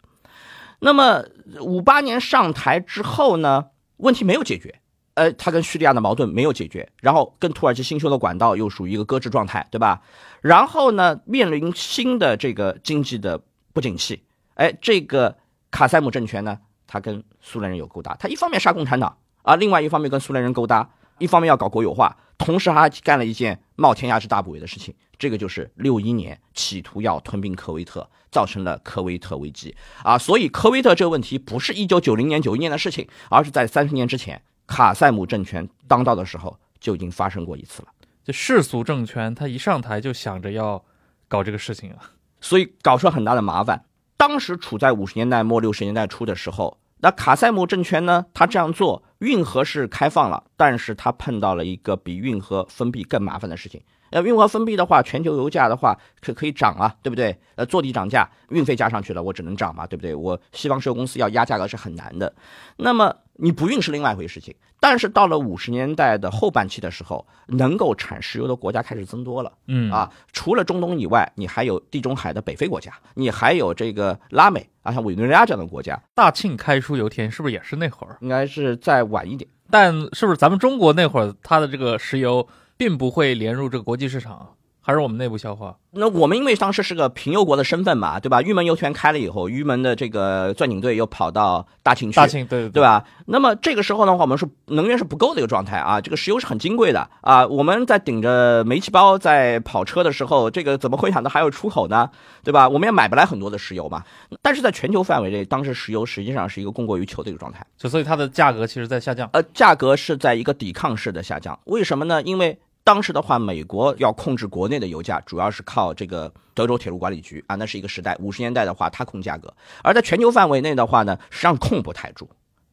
那么五八年上台之后呢，问题没有解决，呃，他跟叙利亚的矛盾没有解决，然后跟土耳其新修的管道又属于一个搁置状态，对吧？然后呢，面临新的这个经济的不景气，哎，这个。卡塞姆政权呢，他跟苏联人有勾搭，他一方面杀共产党啊，另外一方面跟苏联人勾搭，一方面要搞国有化，同时还干了一件冒天下之大不韪的事情，这个就是六一年企图要吞并科威特，造成了科威特危机啊。所以科威特这个问题不是一九九零年、九一年的事情，而是在三十年之前，卡塞姆政权当道的时候就已经发生过一次了。这世俗政权，他一上台就想着要搞这个事情啊，所以搞出了很大的麻烦。当时处在五十年代末六十年代初的时候，那卡塞姆政权呢？他这样做，运河是开放了，但是他碰到了一个比运河封闭更麻烦的事情。呃，运河封闭的话，全球油价的话可可以涨啊，对不对？呃，坐地涨价，运费加上去了，我只能涨嘛，对不对？我西方石油公司要压价格是很难的。那么你不运是另外一回事情。但是到了五十年代的后半期的时候，能够产石油的国家开始增多了。嗯啊，除了中东以外，你还有地中海的北非国家，你还有这个拉美啊，像委内瑞拉这样的国家。大庆开出油田是不是也是那会儿？应该是再晚一点。但是不是咱们中国那会儿它的这个石油？并不会连入这个国际市场，还是我们内部消化。那我们因为当时是个平油国的身份嘛，对吧？玉门油田开了以后，玉门的这个钻井队又跑到大庆去，大庆对对对吧？那么这个时候的话，我们是能源是不够的一个状态啊，这个石油是很金贵的啊。我们在顶着煤气包在跑车的时候，这个怎么会想到还有出口呢？对吧？我们也买不来很多的石油嘛。但是在全球范围内，当时石油实际上是一个供过于求的一个状态，就所以它的价格其实在下降。呃，价格是在一个抵抗式的下降。为什么呢？因为当时的话，美国要控制国内的油价，主要是靠这个德州铁路管理局啊，那是一个时代。五十年代的话，它控价格；而在全球范围内的话呢，实际上控不太住。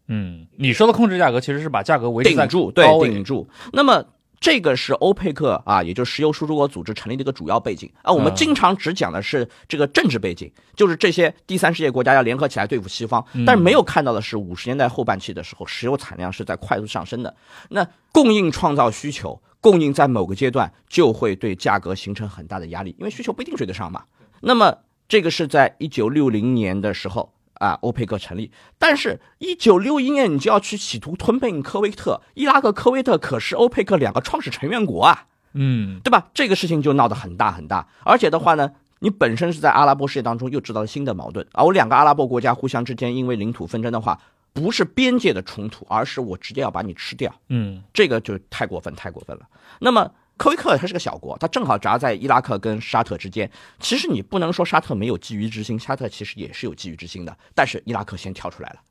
嗯，你说的控制价格，其实是把价格维持顶住，对，顶住。那么这个是欧佩克啊，也就是石油输出国组织成立的一个主要背景啊。我们经常只讲的是这个政治背景，就是这些第三世界国家要联合起来对付西方，但是没有看到的是五十年代后半期的时候，石油产量是在快速上升的。那供应创造需求。供应在某个阶段就会对价格形成很大的压力，因为需求不一定追得上嘛。那么这个是在一九六零年的时候啊，欧佩克成立。但是，一九六一年你就要去企图吞并科威特、伊拉克、科威特，可是欧佩克两个创始成员国啊，嗯，对吧？这个事情就闹得很大很大。而且的话呢，你本身是在阿拉伯世界当中又制造了新的矛盾而。我两个阿拉伯国家互相之间因为领土纷争的话。不是边界的冲突，而是我直接要把你吃掉。嗯，这个就太过分，太过分了。那么科威克它是个小国，它正好夹在伊拉克跟沙特之间。其实你不能说沙特没有觊觎之心，沙特其实也是有觊觎之心的。但是伊拉克先跳出来了，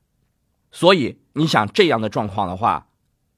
所以你想这样的状况的话，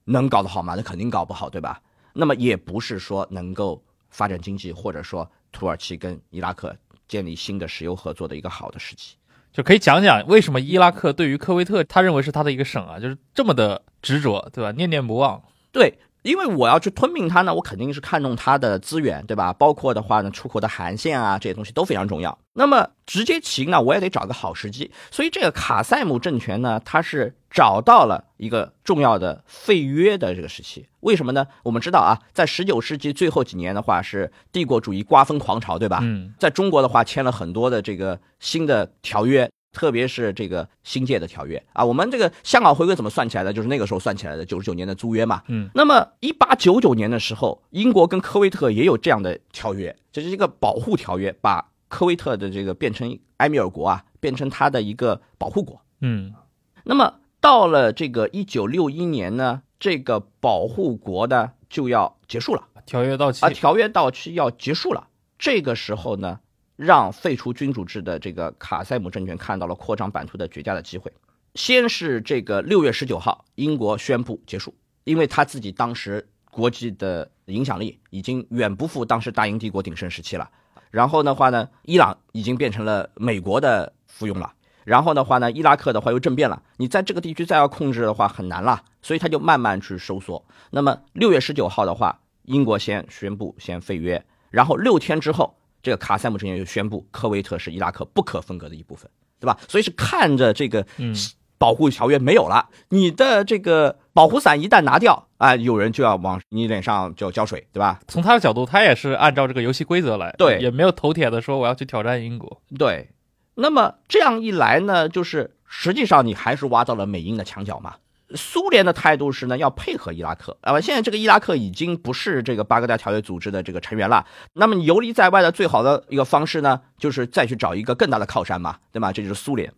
能搞得好吗？那肯定搞不好，对吧？那么也不是说能够发展经济，或者说土耳其跟伊拉克建立新的石油合作的一个好的时机。就可以讲讲为什么伊拉克对于科威特，他认为是他的一个省啊，就是这么的执着，对吧？念念不忘。对，因为我要去吞并它呢，我肯定是看中它的资源，对吧？包括的话呢，出口的航线啊，这些东西都非常重要。那么直接起因呢，我也得找个好时机。所以这个卡塞姆政权呢，它是找到了一个重要的废约的这个时期。为什么呢？我们知道啊，在十九世纪最后几年的话，是帝国主义瓜分狂潮，对吧？嗯，在中国的话，签了很多的这个新的条约，特别是这个新界的条约啊。我们这个香港回归怎么算起来的？就是那个时候算起来的，九十九年的租约嘛。嗯，那么一八九九年的时候，英国跟科威特也有这样的条约，这是一个保护条约，把科威特的这个变成埃米尔国啊，变成它的一个保护国。嗯那么到了这个一九六一年呢，这个保护国呢就要结束了。条约到期啊，条约到期要结束了。这个时候呢，让废除君主制的这个卡塞姆政权看到了扩张版图的绝佳的机会。先是这个六月十九号，英国宣布结束，因为他自己当时国际的影响力已经远不复当时大英帝国鼎盛时期了。然后的话呢，伊朗已经变成了美国的附庸了。然后的话呢，伊拉克的话又政变了，你在这个地区再要控制的话很难了，所以他就慢慢去收缩。那么六月十九号的话，英国先宣布先废约，然后六天之后，这个卡塞姆成员就宣布科威特是伊拉克不可分割的一部分，对吧？所以是看着这个嗯保护条约没有了，你的这个保护伞一旦拿掉啊，有人就要往你脸上就浇水，对吧？从他的角度，他也是按照这个游戏规则来，对也没有头铁的说我要去挑战英国。对，那么这样一来呢，就是实际上你还是挖到了美英的墙角嘛。苏联的态度是呢，要配合伊拉克啊。现在这个伊拉克已经不是这个巴格达条约组织的这个成员了。那么你游离在外的最好的一个方式呢，就是再去找一个更大的靠山嘛，对吧？这就是苏联。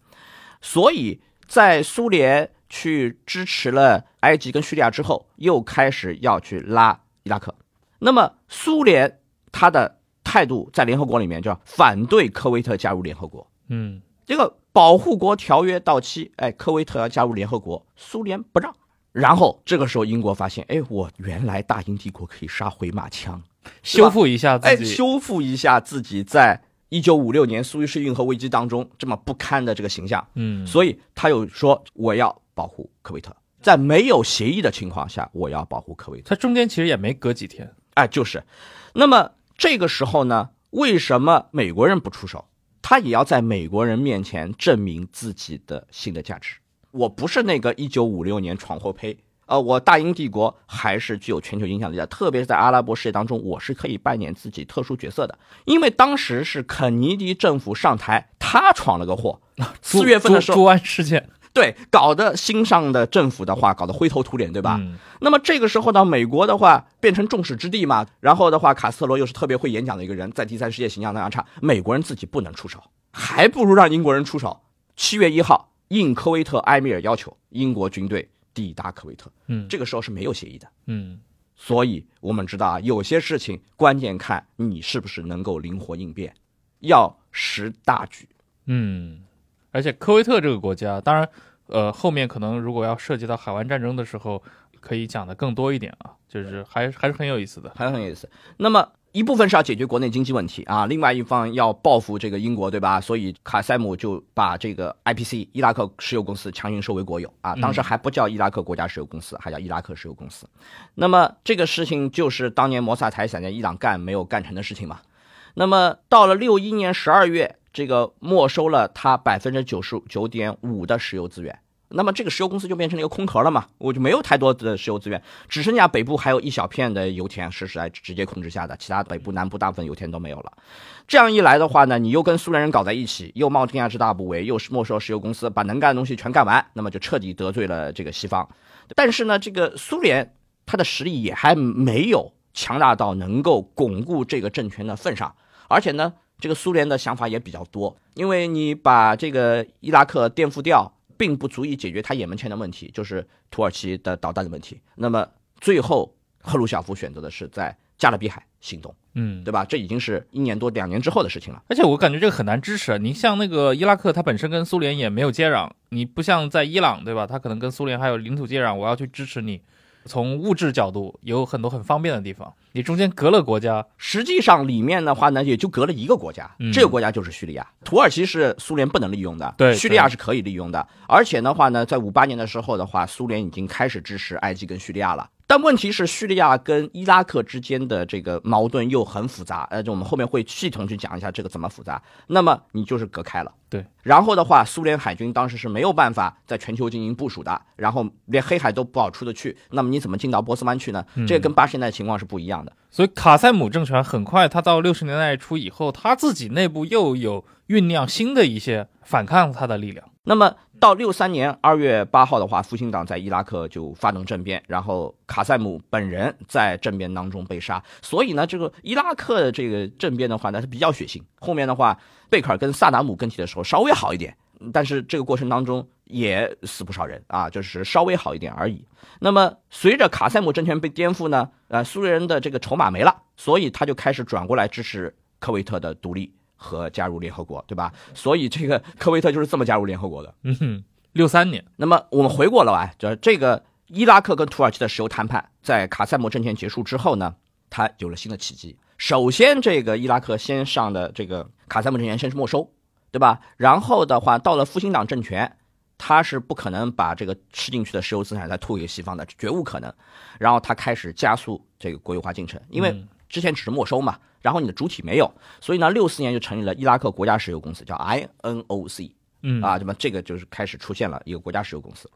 所以在苏联去支持了埃及跟叙利亚之后，又开始要去拉伊拉克。那么苏联他的态度在联合国里面叫反对科威特加入联合国。嗯这个保护国条约到期，哎，科威特要加入联合国，苏联不让。然后这个时候，英国发现，哎，我原来大英帝国可以杀回马枪，修复一下哎，自己。修复一下自己在一九五六年苏伊士运河危机当中这么不堪的这个形象。嗯，所以他又说，我要保护科威特，在没有协议的情况下，我要保护科威特。他中间其实也没隔几天。哎，就是。那么这个时候呢，为什么美国人不出手？他也要在美国人面前证明自己的新的价值。我不是那个一九五六年闯祸胚，呃，我大英帝国还是具有全球影响力的，特别是在阿拉伯世界当中，我是可以扮演自己特殊角色的。因为当时是肯尼迪政府上台，他闯了个祸。四月份的时候，朱朱安事件，对，搞得新上的政府的话，搞得灰头土脸，对吧？嗯那么这个时候呢，美国的话变成众矢之的嘛，然后的话，卡斯特罗又是特别会演讲的一个人，在第三世界形象那样差，美国人自己不能出手，还不如让英国人出手。七月一号，应科威特埃米尔要求，英国军队抵达科威特，嗯这个时候是没有协议的。嗯所以我们知道啊，有些事情关键看你是不是能够灵活应变，要识大局。嗯，而且科威特这个国家，当然，呃，后面可能如果要涉及到海湾战争的时候，可以讲的更多一点啊，就是还还是很有意思的。还很有意思。那么一部分是要解决国内经济问题啊，另外一方要报复这个英国，对吧？所以卡塞姆就把这个 IPC 伊拉克石油公司强行收为国有啊，当时还不叫伊拉克国家石油公司，还叫伊拉克石油公司。那么这个事情就是当年摩萨台想在伊朗干没有干成的事情嘛。那么到了六一年十二月，这个没收了它百分之九十九点五的石油资源。那么这个石油公司就变成了一个空壳了嘛，我就没有太多的石油资源，只剩下北部还有一小片的油田是在直接控制下的，其他北部、南部大部分油田都没有了。这样一来的话呢，你又跟苏联人搞在一起，又冒天下之大不韪，又是没收石油公司，把能干的东西全干完，那么就彻底得罪了这个西方。但是呢，这个苏联它的实力也还没有强大到能够巩固这个政权的份上，而且呢，这个苏联的想法也比较多，因为你把这个伊拉克颠覆掉。并不足以解决他也门前的问题，就是土耳其的导弹的问题。那么最后，赫鲁晓夫选择的是在加勒比海行动，嗯，对吧？这已经是一年多、两年之后的事情了。而且我感觉这个很难支持。你像那个伊拉克，它本身跟苏联也没有接壤，你不像在伊朗，对吧？它可能跟苏联还有领土接壤，我要去支持你。从物质角度有很多很方便的地方，你中间隔了国家，实际上里面的话呢，也就隔了一个国家，嗯这个国家就是叙利亚。土耳其是苏联不能利用的，对叙利亚是可以利用的。而且的话呢，在五八年的时候的话，苏联已经开始支持埃及跟叙利亚了。但问题是，叙利亚跟伊拉克之间的这个矛盾又很复杂，呃，就我们后面会系统去讲一下这个怎么复杂。那么你就是隔开了，对。然后的话，苏联海军当时是没有办法在全球进行部署的，然后连黑海都不好出得去，那么你怎么进到波斯湾去呢？这个跟八十年代情况是不一样的。所以卡塞姆政权很快，他到六十年代初以后，他自己内部又有酝酿新的一些反抗他的力量。那么到六三年二月八号的话，复兴党在伊拉克就发动政变，然后卡塞姆本人在政变当中被杀。所以呢，这个伊拉克的这个政变的话呢是比较血腥。后面的话，贝克尔跟萨达姆更替的时候稍微好一点，但是这个过程当中也死不少人啊，就是稍微好一点而已。那么随着卡塞姆政权被颠覆呢，呃，苏联人的这个筹码没了，所以他就开始转过来支持科威特的独立。和加入联合国，对吧？所以这个科威特就是这么加入联合国的。嗯哼，六三年。那么我们回过了啊，就这个伊拉克跟土耳其的石油谈判，在卡塞姆政权结束之后呢，它有了新的契机。首先，这个伊拉克先上的这个卡塞姆政权先是没收，对吧？然后的话，到了复兴党政权，他是不可能把这个吃进去的石油资产再吐给西方的，绝无可能。然后他开始加速这个国有化进程，因为。之前只是没收嘛，然后你的主体没有，所以呢，六四年就成立了伊拉克国家石油公司，叫 INOC，嗯啊，那么这个就是开始出现了一个国家石油公司。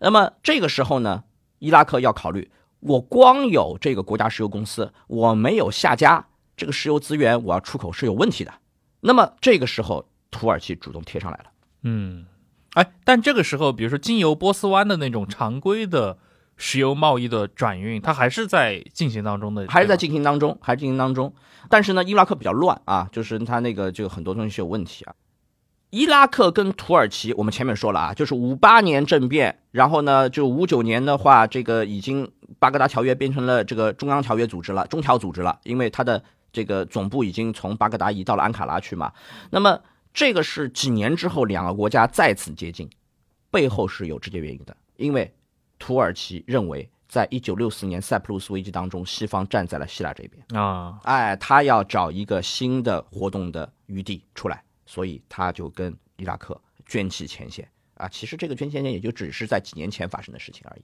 那么这个时候呢，伊拉克要考虑，我光有这个国家石油公司，我没有下家，这个石油资源我要出口是有问题的。那么这个时候，土耳其主动贴上来了，嗯，哎，但这个时候，比如说经由波斯湾的那种常规的。石油贸易的转运，它还是在进行当中的，还是在进行当中，还是进行当中。但是呢，伊拉克比较乱啊，就是它那个就很多东西是有问题啊。伊拉克跟土耳其，我们前面说了啊，就是五八年政变，然后呢，就五九年的话，这个已经巴格达条约变成了这个中央条约组织了，中条组织了，因为它的这个总部已经从巴格达移到了安卡拉去嘛。那么这个是几年之后两个国家再次接近，背后是有直接原因的，因为。土耳其认为，在一九六四年塞浦路斯危机当中，西方站在了希腊这边啊，哎，他要找一个新的活动的余地出来，所以他就跟伊拉克卷起前线啊。其实这个捐前线也就只是在几年前发生的事情而已。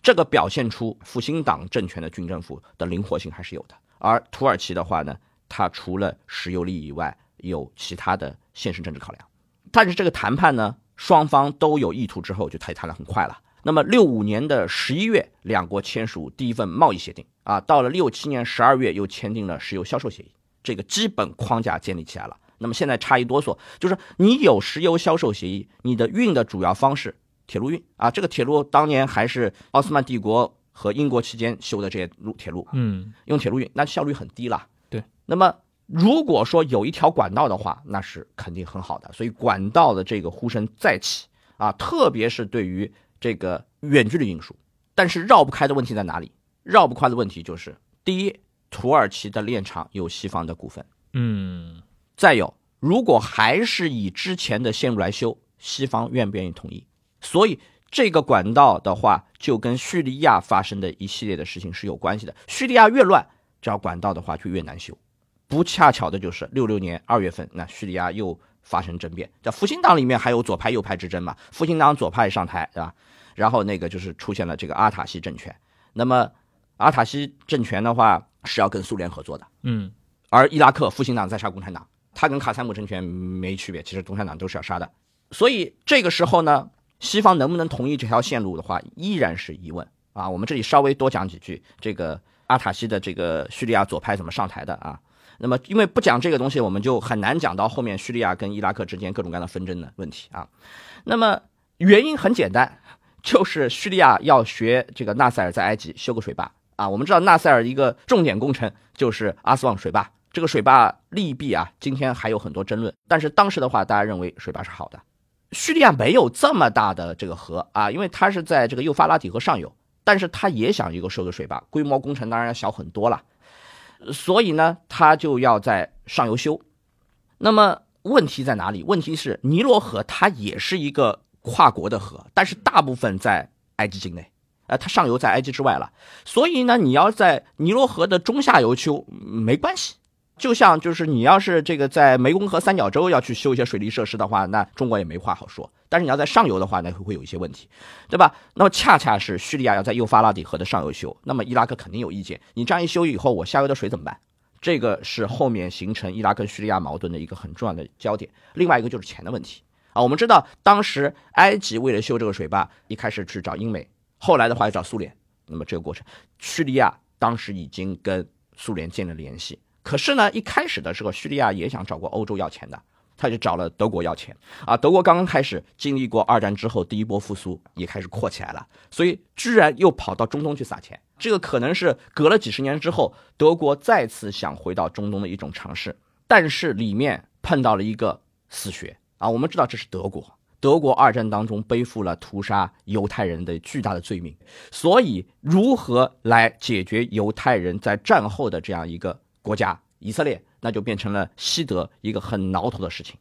这个表现出复兴党政权的军政府的灵活性还是有的。而土耳其的话呢，它除了石油利益以外，有其他的现实政治考量。但是这个谈判呢，双方都有意图之后，就谈谈的很快了。那么六五年的十一月，两国签署第一份贸易协定啊，到了六七年十二月又签订了石油销售协议，这个基本框架建立起来了。那么现在差一哆嗦，就是你有石油销售协议，你的运的主要方式铁路运啊，这个铁路当年还是奥斯曼帝国和英国期间修的这些路铁路，嗯，用铁路运那效率很低了。对，那么如果说有一条管道的话，那是肯定很好的，所以管道的这个呼声再起啊，特别是对于。这个远距离运输，但是绕不开的问题在哪里？绕不开的问题就是：第一，土耳其的炼厂有西方的股份，嗯；再有，如果还是以之前的线路来修，西方愿不愿意同意？所以这个管道的话，就跟叙利亚发生的一系列的事情是有关系的。叙利亚越乱，这条管道的话就越难修。不恰巧的就是六六年二月份，那叙利亚又发生政变，在复兴党里面还有左派右派之争嘛？复兴党左派上台，对吧？然后那个就是出现了这个阿塔西政权，那么阿塔西政权的话是要跟苏联合作的，嗯，而伊拉克复兴党在杀共产党，他跟卡塞姆政权没区别，其实共产党都是要杀的，所以这个时候呢，西方能不能同意这条线路的话，依然是疑问啊。我们这里稍微多讲几句，这个阿塔西的这个叙利亚左派怎么上台的啊？那么因为不讲这个东西，我们就很难讲到后面叙利亚跟伊拉克之间各种各样的纷争的问题啊。那么原因很简单。就是叙利亚要学这个纳赛尔在埃及修个水坝啊！我们知道纳赛尔一个重点工程就是阿斯旺水坝，这个水坝利弊啊，今天还有很多争论。但是当时的话，大家认为水坝是好的。叙利亚没有这么大的这个河啊，因为它是在这个幼发拉底河上游，但是它也想一个修个水坝，规模工程当然要小很多了。所以呢，他就要在上游修。那么问题在哪里？问题是尼罗河它也是一个。跨国的河，但是大部分在埃及境内，呃，它上游在埃及之外了。所以呢，你要在尼罗河的中下游修没关系。就像就是你要是这个在湄公河三角洲要去修一些水利设施的话，那中国也没话好说。但是你要在上游的话，那会会有一些问题，对吧？那么恰恰是叙利亚要在幼发拉底河的上游修，那么伊拉克肯定有意见。你这样一修以后，我下游的水怎么办？这个是后面形成伊拉克叙利亚矛盾的一个很重要的焦点。另外一个就是钱的问题。啊，我们知道当时埃及为了修这个水坝，一开始去找英美，后来的话又找苏联。那么这个过程，叙利亚当时已经跟苏联建了联系。可是呢，一开始的时候，叙利亚也想找过欧洲要钱的，他就找了德国要钱啊。德国刚刚开始经历过二战之后第一波复苏，也开始扩起来了，所以居然又跑到中东去撒钱。这个可能是隔了几十年之后，德国再次想回到中东的一种尝试，但是里面碰到了一个死穴啊。我们知道这是德国，德国二战当中背负了屠杀犹太人的巨大的罪名，所以如何来解决犹太人在战后的这样一个国家以色列？那就变成了西德一个很挠头的事情，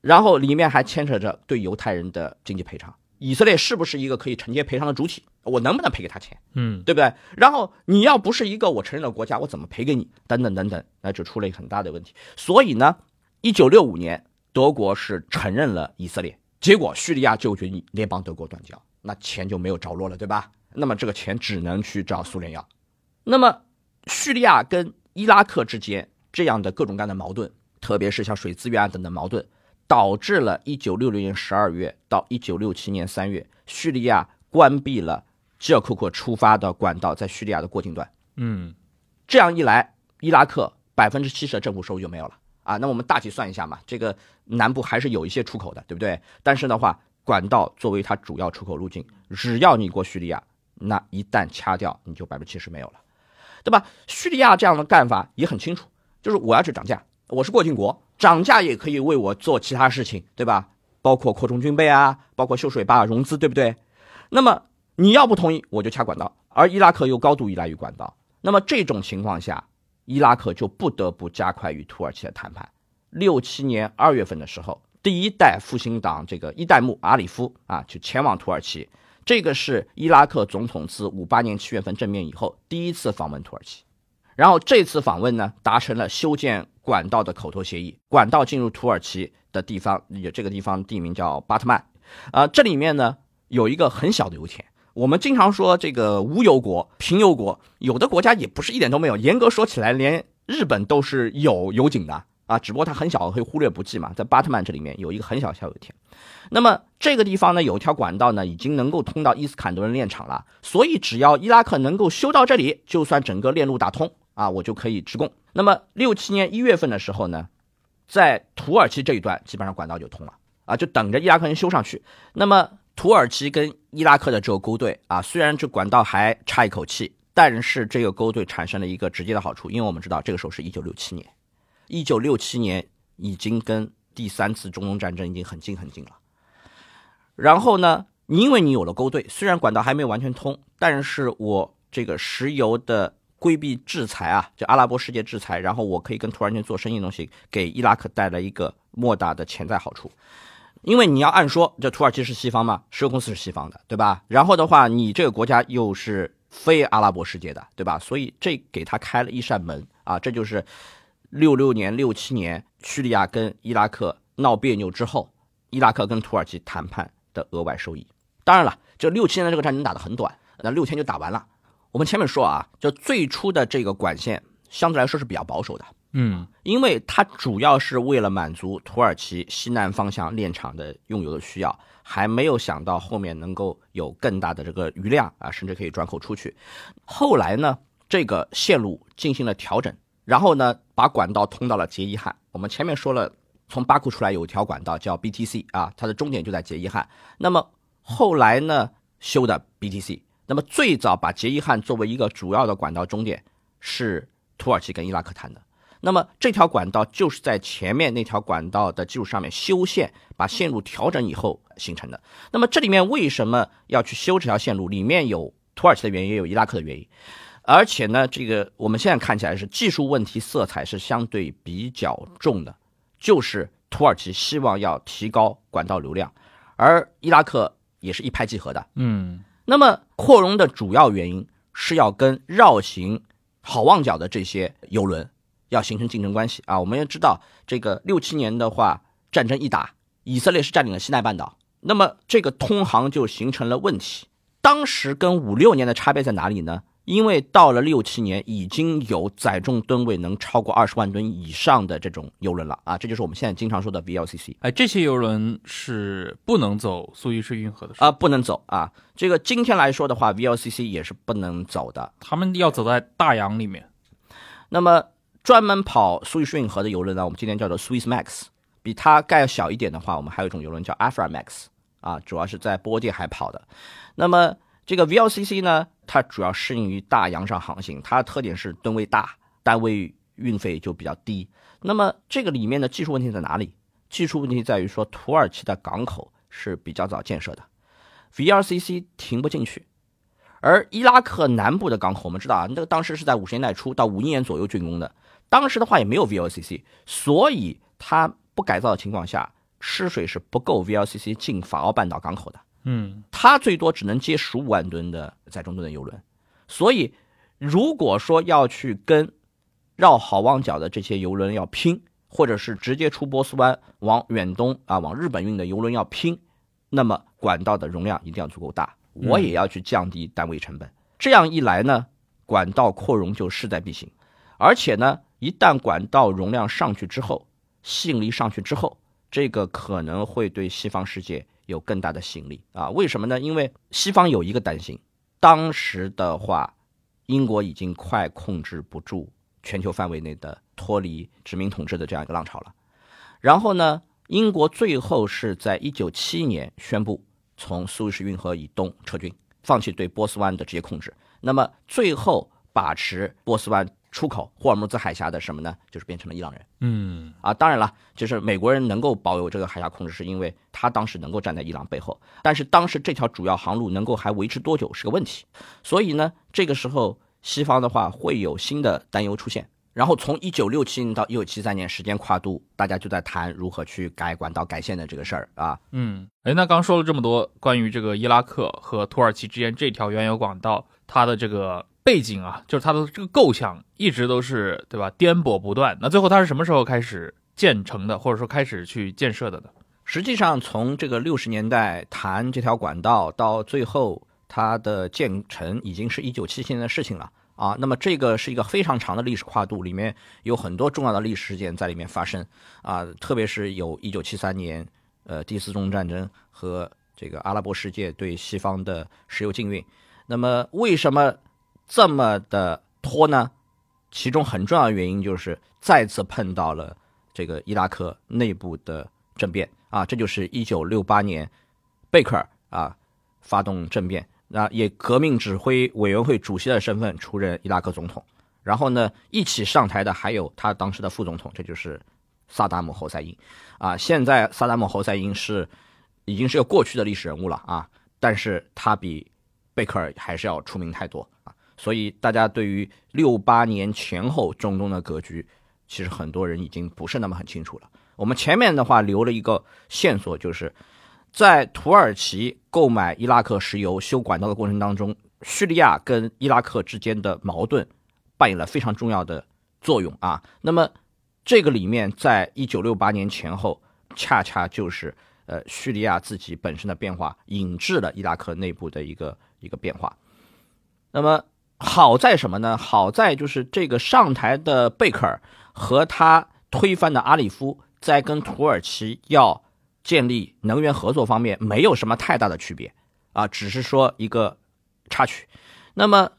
然后里面还牵扯着对犹太人的经济赔偿，以色列是不是一个可以承接赔偿的主体？我能不能赔给他钱？嗯，对不对？然后你要不是一个我承认的国家，我怎么赔给你？等等等等，那就出了一个很大的问题。所以呢，一九六五年，德国是承认了以色列，结果叙利亚就决定联邦德国断交，那钱就没有着落了，对吧？那么这个钱只能去找苏联要。那么叙利亚跟伊拉克之间。这样的各种各样的矛盾，特别是像水资源啊等等矛盾，导致了1966年12月到1967年3月，叙利亚关闭了吉尔库克出发的管道在叙利亚的过境段。嗯，这样一来，伊拉克百分之七十的政府收入就没有了啊。那我们大体算一下嘛，这个南部还是有一些出口的，对不对？但是的话，管道作为它主要出口路径，只要你过叙利亚，那一旦掐掉，你就百分之七十没有了，对吧？叙利亚这样的干法也很清楚。就是我要去涨价，我是过境国，涨价也可以为我做其他事情，对吧？包括扩充军备啊，包括修水坝融资，对不对？那么你要不同意，我就掐管道，而伊拉克又高度依赖于管道，那么这种情况下，伊拉克就不得不加快与土耳其的谈判。六七年二月份的时候，第一代复兴党这个伊代目阿里夫啊，就前往土耳其，这个是伊拉克总统自五八年七月份正面以后第一次访问土耳其。然后这次访问呢，达成了修建管道的口头协议。管道进入土耳其的地方，有这个地方地名叫巴特曼，啊，这里面呢有一个很小的油田。我们经常说这个无油国、贫油国，有的国家也不是一点都没有。严格说起来，连日本都是有油井的啊，只不过它很小，会忽略不计嘛。在巴特曼这里面有一个很小小油田。那么这个地方呢，有一条管道呢，已经能够通到伊斯坎德人炼厂了。所以只要伊拉克能够修到这里，就算整个链路打通。啊，我就可以直供。那么六七年一月份的时候呢，在土耳其这一段基本上管道就通了啊，就等着伊拉克人修上去。那么土耳其跟伊拉克的这个勾兑啊，虽然这管道还差一口气，但是这个勾兑产生了一个直接的好处，因为我们知道这个时候是一九六七年，一九六七年已经跟第三次中东战争已经很近很近了。然后呢，因为你有了勾兑，虽然管道还没有完全通，但是我这个石油的。规避制裁啊，就阿拉伯世界制裁，然后我可以跟土耳其做生意的东西，给伊拉克带来一个莫大的潜在好处。因为你要按说，这土耳其是西方嘛，石油公司是西方的，对吧？然后的话，你这个国家又是非阿拉伯世界的，对吧？所以这给他开了一扇门啊，这就是六六年、六七年叙利亚跟伊拉克闹别扭之后，伊拉克跟土耳其谈判的额外收益。当然了，这六七年的这个战争打得很短，那六天就打完了。我们前面说啊，就最初的这个管线相对来说是比较保守的，嗯，因为它主要是为了满足土耳其西南方向炼厂的用油的需要，还没有想到后面能够有更大的这个余量啊，甚至可以转口出去。后来呢，这个线路进行了调整，然后呢，把管道通到了杰伊汉。我们前面说了，从巴库出来有一条管道叫 BTC 啊，它的终点就在杰伊汉。那么后来呢，修的 BTC。那么最早把杰伊汉作为一个主要的管道终点，是土耳其跟伊拉克谈的。那么这条管道就是在前面那条管道的基础上面修线，把线路调整以后形成的。那么这里面为什么要去修这条线路？里面有土耳其的原因，也有伊拉克的原因。而且呢，这个我们现在看起来是技术问题色彩是相对比较重的，就是土耳其希望要提高管道流量，而伊拉克也是一拍即合的。嗯。那么扩容的主要原因是要跟绕行好望角的这些游轮要形成竞争关系啊！我们也知道，这个六七年的话，战争一打，以色列是占领了西奈半岛，那么这个通航就形成了问题。当时跟五六年的差别在哪里呢？因为到了六七年，已经有载重吨位能超过二十万吨以上的这种游轮了啊，这就是我们现在经常说的 VLCC。哎，这些游轮是不能走苏伊士运河的啊，不能走啊。这个今天来说的话，VLCC 也是不能走的，他们要走在大洋里面。那么专门跑苏伊士运河的游轮呢，我们今天叫做 Swiss Max，比它盖要小一点的话，我们还有一种游轮叫 Aframax 啊，主要是在波地海跑的。那么这个 VLCC 呢，它主要适应于大洋上航行，它的特点是吨位大，单位运费就比较低。那么这个里面的技术问题在哪里？技术问题在于说，土耳其的港口是比较早建设的，VLCC 停不进去。而伊拉克南部的港口，我们知道啊，那个当时是在五十年代初到五一年左右竣工的，当时的话也没有 VLCC，所以它不改造的情况下，吃水是不够 VLCC 进法奥半岛港口的。嗯，它最多只能接十五万吨的载重吨的油轮，所以如果说要去跟绕好望角的这些油轮要拼，或者是直接出波斯湾往远东啊往日本运的油轮要拼，那么管道的容量一定要足够大，我也要去降低单位成本。这样一来呢，管道扩容就势在必行，而且呢，一旦管道容量上去之后，吸引力上去之后，这个可能会对西方世界有更大的吸引力啊？为什么呢？因为西方有一个担心，当时的话，英国已经快控制不住全球范围内的脱离殖民统治的这样一个浪潮了。然后呢，英国最后是在一九七一年宣布从苏伊士运河以东撤军，放弃对波斯湾的直接控制。那么最后把持波斯湾出口霍尔木兹海峡的什么呢？就是变成了伊朗人。嗯啊，当然了，就是美国人能够保有这个海峡控制，是因为他当时能够站在伊朗背后。但是当时这条主要航路能够还维持多久是个问题，所以呢，这个时候西方的话会有新的担忧出现。然后从一九六七年到一九七三年时间跨度，大家就在谈如何去改管道、改线的这个事儿啊。嗯，哎，那刚说了这么多关于这个伊拉克和土耳其之间这条原油管道，它的这个背景啊，就是它的这个构想一直都是对吧，颠簸不断。那最后它是什么时候开始建成的，或者说开始去建设的呢？实际上，从这个六十年代谈这条管道到最后它的建成，已经是一九七七年的事情了啊。那么这个是一个非常长的历史跨度，里面有很多重要的历史事件在里面发生啊，特别是有一九七三年呃第四中战争和这个阿拉伯世界对西方的石油禁运。那么为什么这么的拖呢？其中很重要的原因就是再次碰到了这个伊拉克内部的政变啊，这就是一九六八年贝克尔啊发动政变，那以革命指挥委员会主席的身份出任伊拉克总统。然后呢，一起上台的还有他当时的副总统，这就是萨达姆侯赛因啊。现在萨达姆侯赛因是已经是个过去的历史人物了啊，但是他比贝克尔还是要出名太多。所以大家对于六八年前后中东的格局，其实很多人已经不是那么很清楚了。我们前面的话留了一个线索，就是在土耳其购买伊拉克石油修管道的过程当中，叙利亚跟伊拉克之间的矛盾扮演了非常重要的作用啊。那么这个里面，在一九六八年前后，恰恰就是呃叙利亚自己本身的变化，引致了伊拉克内部的一个一个变化。那么好在什么呢？好在就是这个上台的贝克尔和他推翻的阿里夫，在跟土耳其要建立能源合作方面没有什么太大的区别啊，只是说一个插曲。那么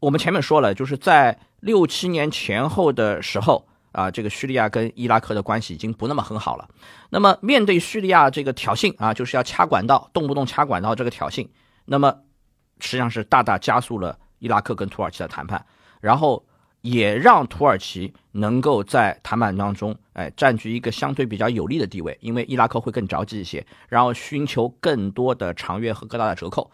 我们前面说了，就是在六七年前后的时候啊，这个叙利亚跟伊拉克的关系已经不那么很好了。那么面对叙利亚这个挑衅啊，就是要掐管道，动不动掐管道这个挑衅，那么实际上是大大加速了伊拉克跟土耳其的谈判，然后也让土耳其能够在谈判当中，哎，占据一个相对比较有利的地位，因为伊拉克会更着急一些，然后寻求更多的长约和更大的折扣。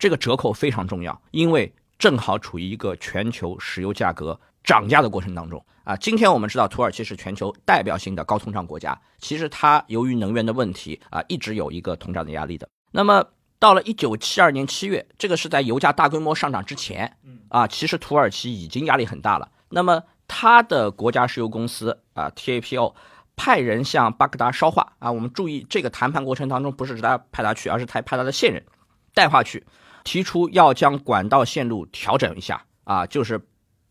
这个折扣非常重要，因为正好处于一个全球石油价格涨价的过程当中啊。今天我们知道土耳其是全球代表性的高通胀国家，其实它由于能源的问题啊，一直有一个通胀的压力的。那么到了一九七二年七月，这个是在油价大规模上涨之前，啊，其实土耳其已经压力很大了。那么它的国家石油公司啊 TAPO 派人向巴格达捎话啊，我们注意这个谈判过程当中不是指他派他去，而是他派他的线人带话去，提出要将管道线路调整一下啊，就是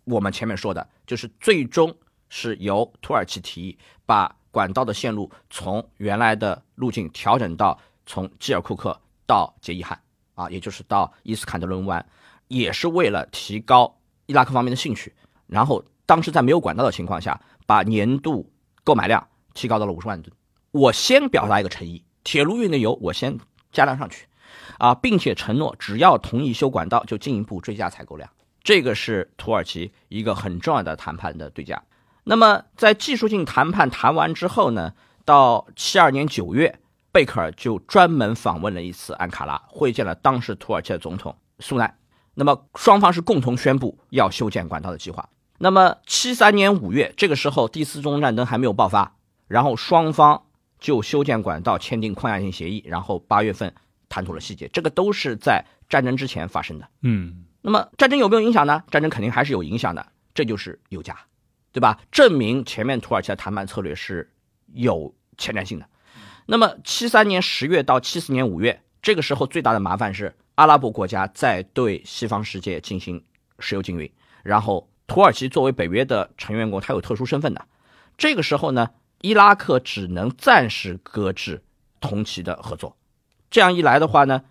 我们前面说的，就是最终是由土耳其提议把管道的线路从原来的路径调整到从基尔库克到杰伊汉啊，也就是到伊斯坎德伦湾，也是为了提高伊拉克方面的兴趣。然后当时在没有管道的情况下，把年度购买量提高到了五十万吨我先表达一个诚意，铁路运的油我先加量上去，啊，并且承诺只要同意修管道，就进一步追加采购量。这个是土耳其一个很重要的谈判的对价。那么在技术性谈判谈完之后呢，到七二年九月，贝克尔就专门访问了一次安卡拉，会见了当时土耳其的总统苏奈。那么双方是共同宣布要修建管道的计划。那么七三年五月，这个时候第四中东战争还没有爆发，然后双方就修建管道签订框架性协议，然后八月份谈妥了细节，这个都是在战争之前发生的。嗯，那么战争有没有影响呢？战争肯定还是有影响的，这就是有价，对吧？证明前面土耳其的谈判策略是有前瞻性的。那么七三年十月到七四年五月，这个时候最大的麻烦是阿拉伯国家在对西方世界进行石油禁运，然后。土耳其作为北约的成员国，它有特殊身份的。这个时候呢，伊拉克只能暂时搁置同期的合作。这样一来的话呢，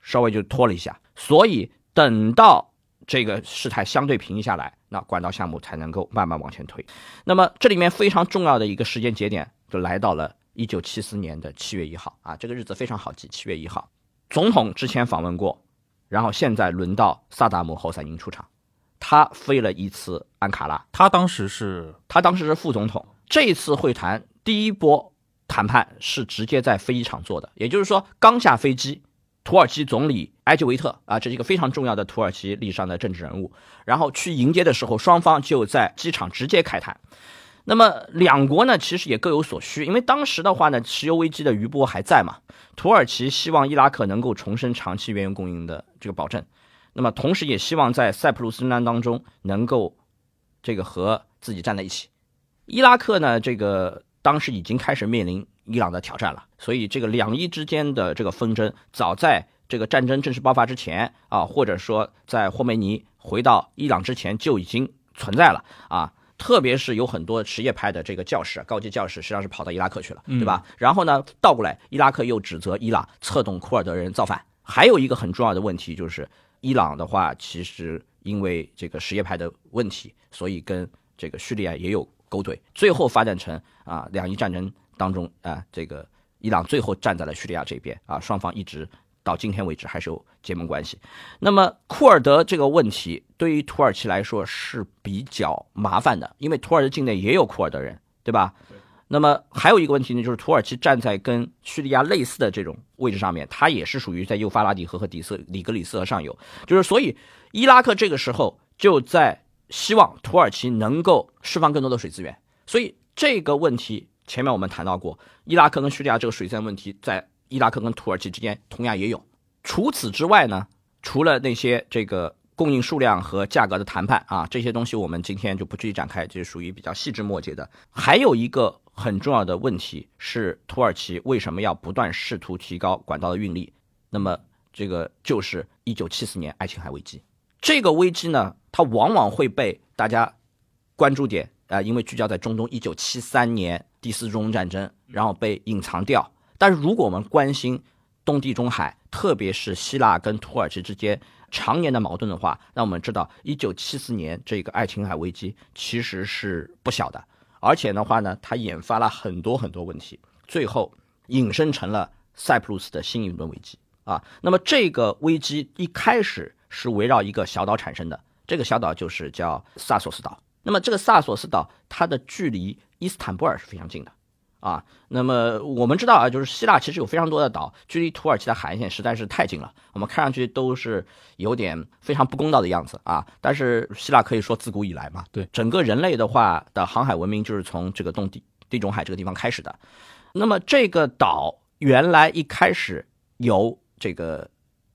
稍微就拖了一下。所以等到这个事态相对平息下来，那管道项目才能够慢慢往前推。那么这里面非常重要的一个时间节点，就来到了一九七四年的七月一号啊，这个日子非常好记，七月一号。总统之前访问过，然后现在轮到萨达姆侯赛因出场。他飞了一次安卡拉，他当时是他当时是副总统。这次会谈第一波谈判是直接在飞机场做的，也就是说刚下飞机，土耳其总理埃吉维特啊，这是一个非常重要的土耳其历史上的政治人物，然后去迎接的时候，双方就在机场直接开谈。那么两国呢，其实也各有所需，因为当时的话呢，石油危机的余波还在嘛，土耳其希望伊拉克能够重申长期原油供应的这个保证。那么，同时也希望在塞浦路斯战当中能够这个和自己站在一起。伊拉克呢，这个当时已经开始面临伊朗的挑战了，所以这个两伊之间的这个纷争，早在这个战争正式爆发之前啊，或者说在霍梅尼回到伊朗之前就已经存在了啊。特别是有很多什叶派的这个教士、高级教士，实际上是跑到伊拉克去了，对吧？然后呢，倒过来，伊拉克又指责伊朗策动库尔德人造反。还有一个很重要的问题就是。伊朗的话，其实因为这个什叶派的问题，所以跟这个叙利亚也有勾兑，最后发展成啊两伊战争当中啊，这个伊朗最后站在了叙利亚这边啊，双方一直到今天为止还是有结盟关系。那么库尔德这个问题对于土耳其来说是比较麻烦的，因为土耳其境内也有库尔德人，对吧？那么还有一个问题呢，就是土耳其站在跟叙利亚类似的这种位置上面，它也是属于在幼发拉底河和底色里格里斯河上游，就是所以伊拉克这个时候就在希望土耳其能够释放更多的水资源。所以这个问题前面我们谈到过，伊拉克跟叙利亚这个水资源问题，在伊拉克跟土耳其之间同样也有。除此之外呢，除了那些这个。供应数量和价格的谈判啊，这些东西我们今天就不具体展开，这是属于比较细枝末节的。还有一个很重要的问题是，土耳其为什么要不断试图提高管道的运力？那么这个就是一九七四年爱琴海危机。这个危机呢，它往往会被大家关注点啊，因为聚焦在中东一九七三年第四中东战争，然后被隐藏掉。但是如果我们关心东地中海，特别是希腊跟土耳其之间，常年的矛盾的话，那我们知道，一九七四年这个爱琴海危机其实是不小的，而且的话呢，它引发了很多很多问题，最后引申成了塞浦路斯的新一轮危机啊。那么这个危机一开始是围绕一个小岛产生的，这个小岛就是叫萨索斯岛。那么这个萨索斯岛它的距离伊斯坦布尔是非常近的。啊，那么我们知道啊，就是希腊其实有非常多的岛，距离土耳其的海岸线实在是太近了，我们看上去都是有点非常不公道的样子啊。但是希腊可以说自古以来嘛，对整个人类的话的航海文明就是从这个东地地中海这个地方开始的。那么这个岛原来一开始由这个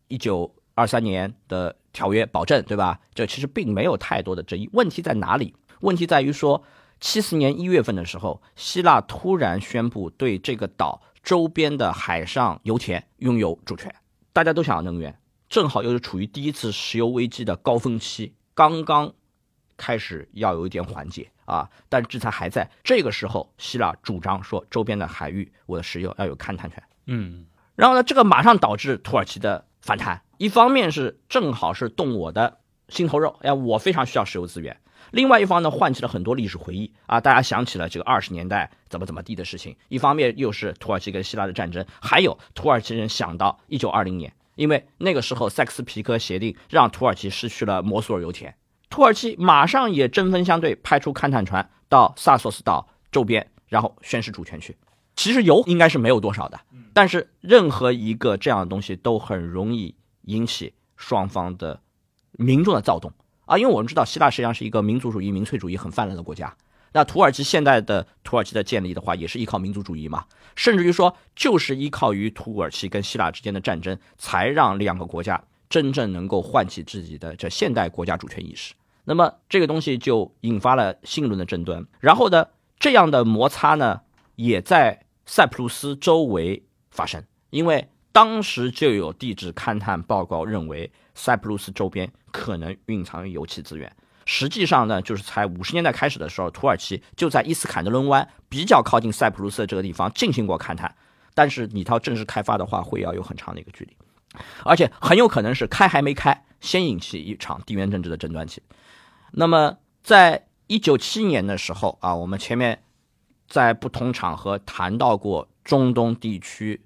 一九二三年的条约保证，对吧？这其实并没有太多的争议。问题在哪里？问题在于说。七四年一月份的时候，希腊突然宣布对这个岛周边的海上油田拥有主权。大家都想要能源，正好又是处于第一次石油危机的高峰期，刚刚开始要有一点缓解啊，但制裁还在。这个时候，希腊主张说周边的海域，我的石油要有勘探权。嗯，然后呢，这个马上导致土耳其的反弹。一方面是正好是动我的心头肉，哎，我非常需要石油资源。另外一方呢，唤起了很多历史回忆啊，大家想起了这个二十年代怎么怎么地的事情。一方面又是土耳其跟希腊的战争，还有土耳其人想到一九二零年，因为那个时候塞克斯皮科协定让土耳其失去了摩苏尔油田，土耳其马上也针锋相对，派出勘探船到萨索斯岛周边，然后宣示主权去。其实油应该是没有多少的，但是任何一个这样的东西都很容易引起双方的民众的躁动。啊，因为我们知道希腊实际上是一个民族主义、民粹主义很泛滥的国家。那土耳其现在的土耳其的建立的话，也是依靠民族主义嘛，甚至于说就是依靠于土耳其跟希腊之间的战争，才让两个国家真正能够唤起自己的这现代国家主权意识。那么这个东西就引发了新一轮的争端。然后呢，这样的摩擦呢，也在塞浦路斯周围发生，因为当时就有地质勘探报告认为。塞浦路斯周边可能蕴藏油气资源。实际上呢，就是才五十年代开始的时候，土耳其就在伊斯坎德伦湾比较靠近塞浦路斯的这个地方进行过勘探。但是你到正式开发的话，会要有很长的一个距离，而且很有可能是开还没开，先引起一场地缘政治的争端期。那么，在一九七年的时候啊，我们前面在不同场合谈到过中东地区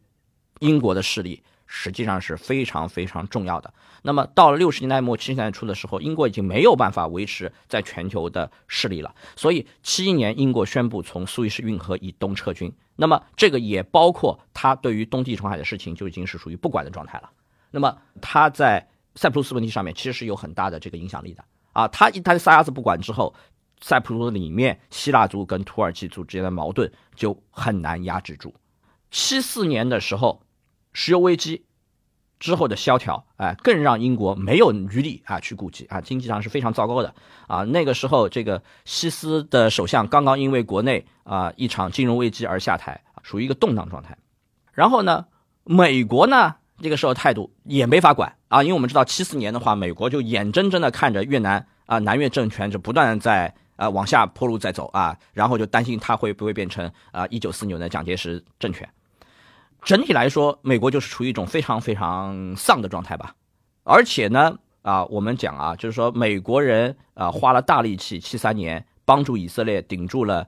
英国的势力。实际上是非常非常重要的。那么到了六十年代末七十年代初的时候，英国已经没有办法维持在全球的势力了。所以七一年，英国宣布从苏伊士运河以东撤军。那么这个也包括他对于东地中海的事情就已经是属于不管的状态了。那么他在塞浦路斯问题上面其实是有很大的这个影响力的啊。他一他撒丫子不管之后，塞浦路斯里面希腊族跟土耳其族之间的矛盾就很难压制住。七四年的时候。石油危机之后的萧条，哎，更让英国没有余力啊去顾及啊，经济上是非常糟糕的啊。那个时候，这个西斯的首相刚刚因为国内啊一场金融危机而下台，属于一个动荡状态。然后呢，美国呢这个时候态度也没法管啊，因为我们知道七四年的话，美国就眼睁睁的看着越南啊南越政权就不断在啊往下坡路在走啊，然后就担心它会不会变成啊一九四九的蒋介石政权。整体来说，美国就是处于一种非常非常丧的状态吧。而且呢，啊，我们讲啊，就是说美国人啊花了大力气，七三年帮助以色列顶住了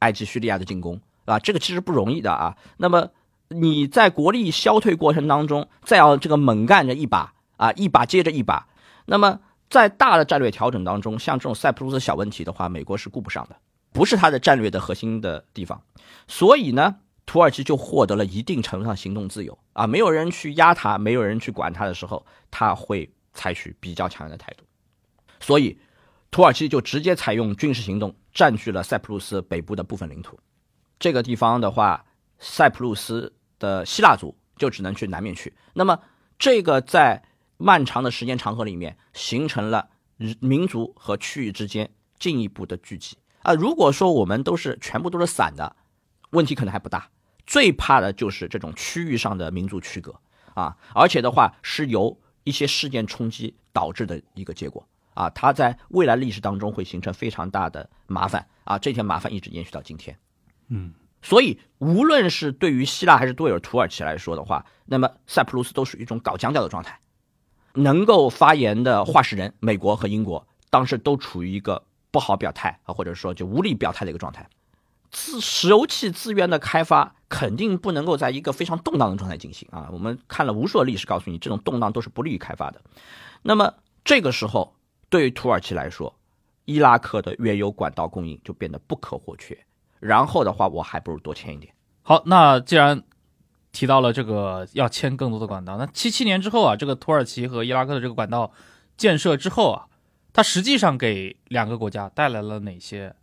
埃及、叙利亚的进攻，啊，这个其实不容易的啊。那么你在国力消退过程当中，再要这个猛干着一把啊，一把接着一把，那么在大的战略调整当中，像这种塞浦路斯小问题的话，美国是顾不上的，不是它的战略的核心的地方。所以呢。土耳其就获得了一定程度上行动自由啊，没有人去压他，没有人去管他的时候，他会采取比较强硬的态度。所以，土耳其就直接采用军事行动，占据了塞浦路斯北部的部分领土。这个地方的话，塞浦路斯的希腊族就只能去南面去。那么，这个在漫长的时间长河里面，形成了民族和区域之间进一步的聚集啊。如果说我们都是全部都是散的。问题可能还不大，最怕的就是这种区域上的民族区隔啊，而且的话是由一些事件冲击导致的一个结果啊，它在未来历史当中会形成非常大的麻烦啊，这些麻烦一直延续到今天，嗯，所以无论是对于希腊还是对于土耳其来说的话，那么塞浦路斯都属于一种搞僵掉的状态，能够发言的话事人，美国和英国当时都处于一个不好表态啊，或者说就无力表态的一个状态。自石油气资源的开发肯定不能够在一个非常动荡的状态进行啊！我们看了无数的历史，告诉你这种动荡都是不利于开发的。那么这个时候，对于土耳其来说，伊拉克的原油管道供应就变得不可或缺。然后的话，我还不如多签一点。好，那既然提到了这个要签更多的管道，那七七年之后啊，这个土耳其和伊拉克的这个管道建设之后啊，它实际上给两个国家带来了哪些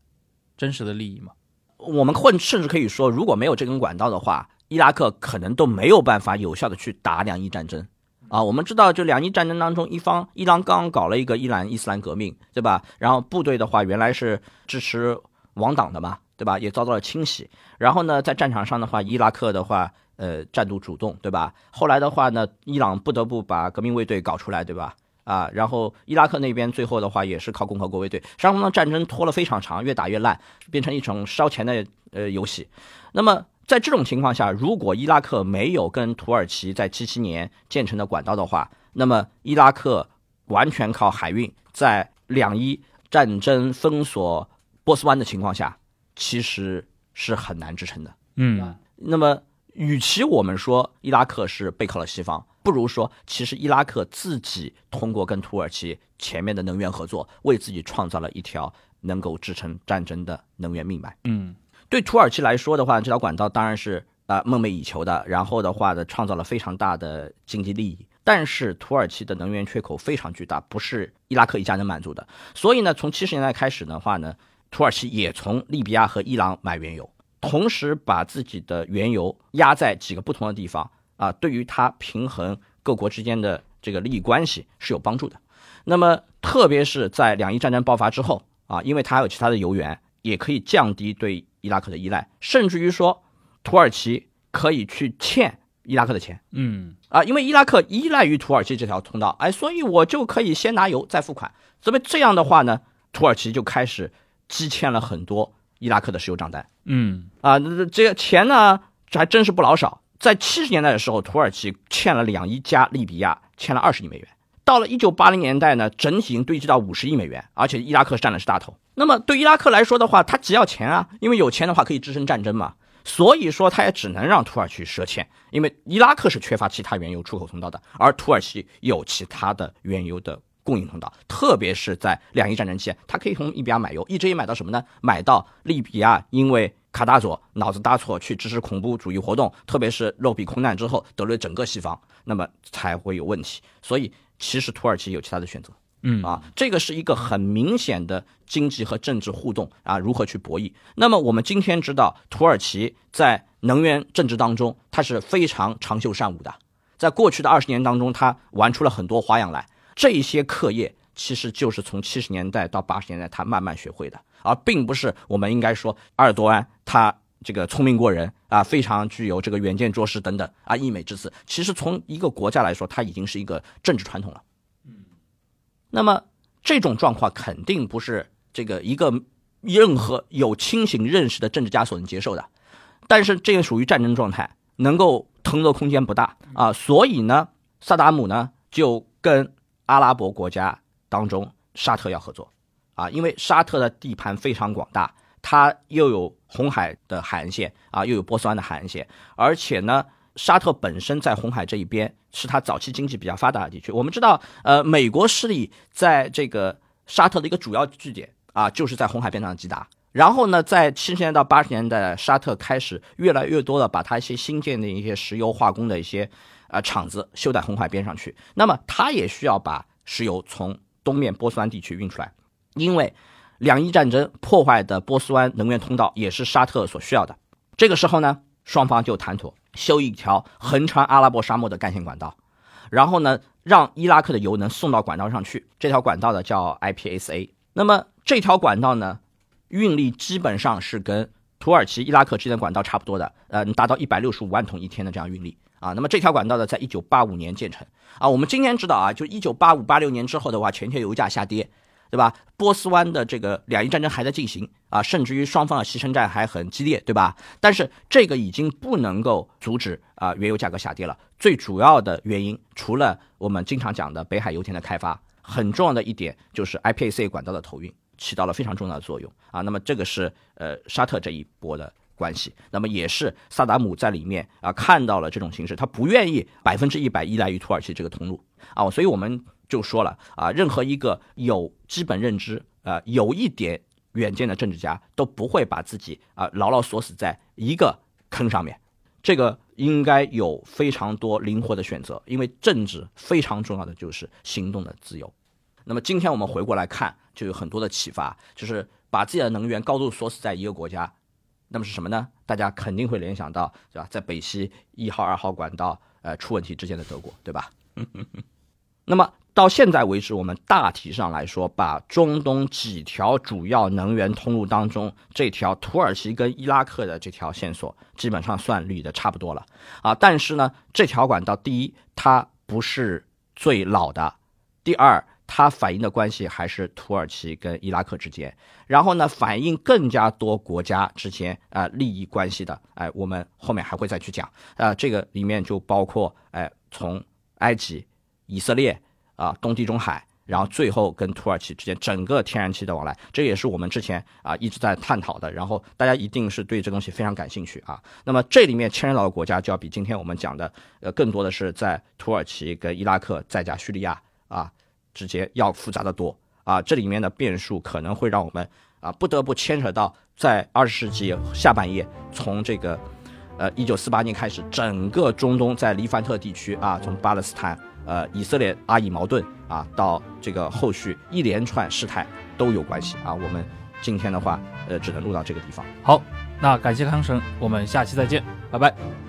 真实的利益吗？我们或甚至可以说，如果没有这根管道的话，伊拉克可能都没有办法有效的去打两伊战争啊。我们知道，就两伊战争当中，一方伊朗刚搞了一个伊朗伊斯兰革命，对吧？然后部队的话，原来是支持王党的嘛，对吧？也遭到了清洗。然后呢，在战场上的话，伊拉克的话，呃，战斗主动，对吧？后来的话呢，伊朗不得不把革命卫队搞出来，对吧？啊，然后伊拉克那边最后的话也是靠共和国卫队，双方的战争拖了非常长，越打越烂，变成一种烧钱的呃游戏。那么在这种情况下，如果伊拉克没有跟土耳其在七七年建成的管道的话，那么伊拉克完全靠海运，在两伊战争封锁波斯湾的情况下，其实是很难支撑的。嗯那么，与其我们说伊拉克是背靠了西方，不如说其实伊拉克自己通过跟土耳其前面的能源合作，为自己创造了一条能够支撑战争的能源命脉。嗯对土耳其来说的话，这条管道当然是啊、梦寐以求的，然后的话呢，创造了非常大的经济利益。但是土耳其的能源缺口非常巨大，不是伊拉克一家能满足的。所以呢，从七十年代开始的话呢，土耳其也从利比亚和伊朗买原油，同时把自己的原油压在几个不同的地方啊，对于它平衡各国之间的这个利益关系是有帮助的。那么，特别是在两伊战争爆发之后啊，因为它还有其他的油源，也可以降低对伊拉克的依赖，甚至于说，土耳其可以去欠伊拉克的钱嗯啊，因为伊拉克依赖于土耳其这条通道，哎，所以我就可以先拿油再付款。所以这样的话呢，土耳其就开始积欠了很多伊拉克的石油账单。嗯啊，那这个钱呢，这还真是不老少。在七十年代的时候，土耳其欠了两亿加利比亚欠了二十亿美元。到了一九八零年代呢，整体已经堆积到五十亿美元，而且伊拉克占的是大头。那么对伊拉克来说的话，他只要钱啊，因为有钱的话可以支撑战争嘛。所以说，他也只能让土耳其赊欠，因为伊拉克是缺乏其他原油出口通道的，而土耳其有其他的原油的供应通道，特别是在两伊战争期间，他可以从利比亚买油，一直也买到什么呢？买到利比亚因为卡大佐脑子搭错去支持恐怖主义活动，特别是肉比空难之后得罪整个西方，那么才会有问题。所以其实土耳其有其他的选择。嗯啊，这个是一个很明显的经济和政治互动啊，如何去博弈？那么我们今天知道，土耳其在能源政治当中，它是非常长袖善舞的，在过去的二十年当中，它玩出了很多花样来。这些课业其实就是从七十年代到八十年代他慢慢学会的，而并不是我们应该说埃尔多安他这个聪明过人啊，非常具有这个远见卓识等等啊，溢美之词。其实从一个国家来说，他已经是一个政治传统了。那么这种状况肯定不是这个一个任何有清醒认识的政治家所能接受的，但是这个属于战争状态，能够腾挪空间不大啊，所以呢，萨达姆呢就跟阿拉伯国家当中沙特要合作啊，因为沙特的地盘非常广大，它又有红海的海岸线啊，又有波斯湾的海岸线，而且呢。沙特本身在红海这一边是它早期经济比较发达的地区。我们知道，呃，美国势力在这个沙特的一个主要据点啊，就是在红海边上的吉达。然后呢，在七十年代到八十年代，沙特开始越来越多的把它一些新建的一些石油化工的一些呃厂子修在红海边上去。那么，它也需要把石油从东面波斯湾地区运出来，因为两伊战争破坏的波斯湾能源通道也是沙特所需要的。这个时候呢，双方就谈妥。修一条横穿阿拉伯沙漠的干线管道，然后呢，让伊拉克的油能送到管道上去。这条管道呢叫 IPSA。那么这条管道呢，运力基本上是跟土耳其、伊拉克之间的管道差不多的，呃，能达到一百六十五万桶一天的这样运力啊。那么这条管道呢，在一九八五年建成啊。我们今天知道啊，就一九八五、八六年之后的话，全球油价下跌。对吧？波斯湾的这个两伊战争还在进行啊，甚至于双方的牺牲战还很激烈，对吧？但是这个已经不能够阻止啊原油价格下跌了。最主要的原因，除了我们经常讲的北海油田的开发，很重要的一点就是 IPAC 管道的投运起到了非常重要的作用啊。那么这个是呃沙特这一波的关系，那么也是萨达姆在里面啊看到了这种形势，他不愿意百分之一百依赖于土耳其这个通路啊，所以我们。就说了啊，任何一个有基本认知、呃有一点远见的政治家都不会把自己啊牢牢锁死在一个坑上面，这个应该有非常多灵活的选择，因为政治非常重要的就是行动的自由。那么今天我们回过来看，就有很多的启发，就是把自己的能源高度锁死在一个国家，那么是什么呢？大家肯定会联想到，对吧？在北溪一号、二号管道呃出问题之间的德国，对吧？那么。到现在为止，我们大体上来说，把中东几条主要能源通路当中，这条土耳其跟伊拉克的这条线索，基本上算捋的差不多了啊。但是呢，这条管道，第一，它不是最老的；第二，它反映的关系还是土耳其跟伊拉克之间。然后呢，反映更加多国家之间啊、利益关系的，哎，我们后面还会再去讲啊、这个里面就包括哎，从埃及、以色列。啊，东地中海，然后最后跟土耳其之间整个天然气的往来，这也是我们之前啊一直在探讨的。然后大家一定是对这东西非常感兴趣啊。那么这里面牵扯到的国家就要比今天我们讲的呃更多的是在土耳其跟伊拉克再加叙利亚啊之间要复杂的多啊。这里面的变数可能会让我们啊不得不牵扯到在二十世纪下半叶从这个。呃，一九四八年开始，整个中东在黎凡特地区啊，从巴勒斯坦、呃以色列阿以矛盾啊，到这个后续一连串事态都有关系啊。我们今天的话，呃，只能录到这个地方。好，那感谢康神，我们下期再见，拜拜。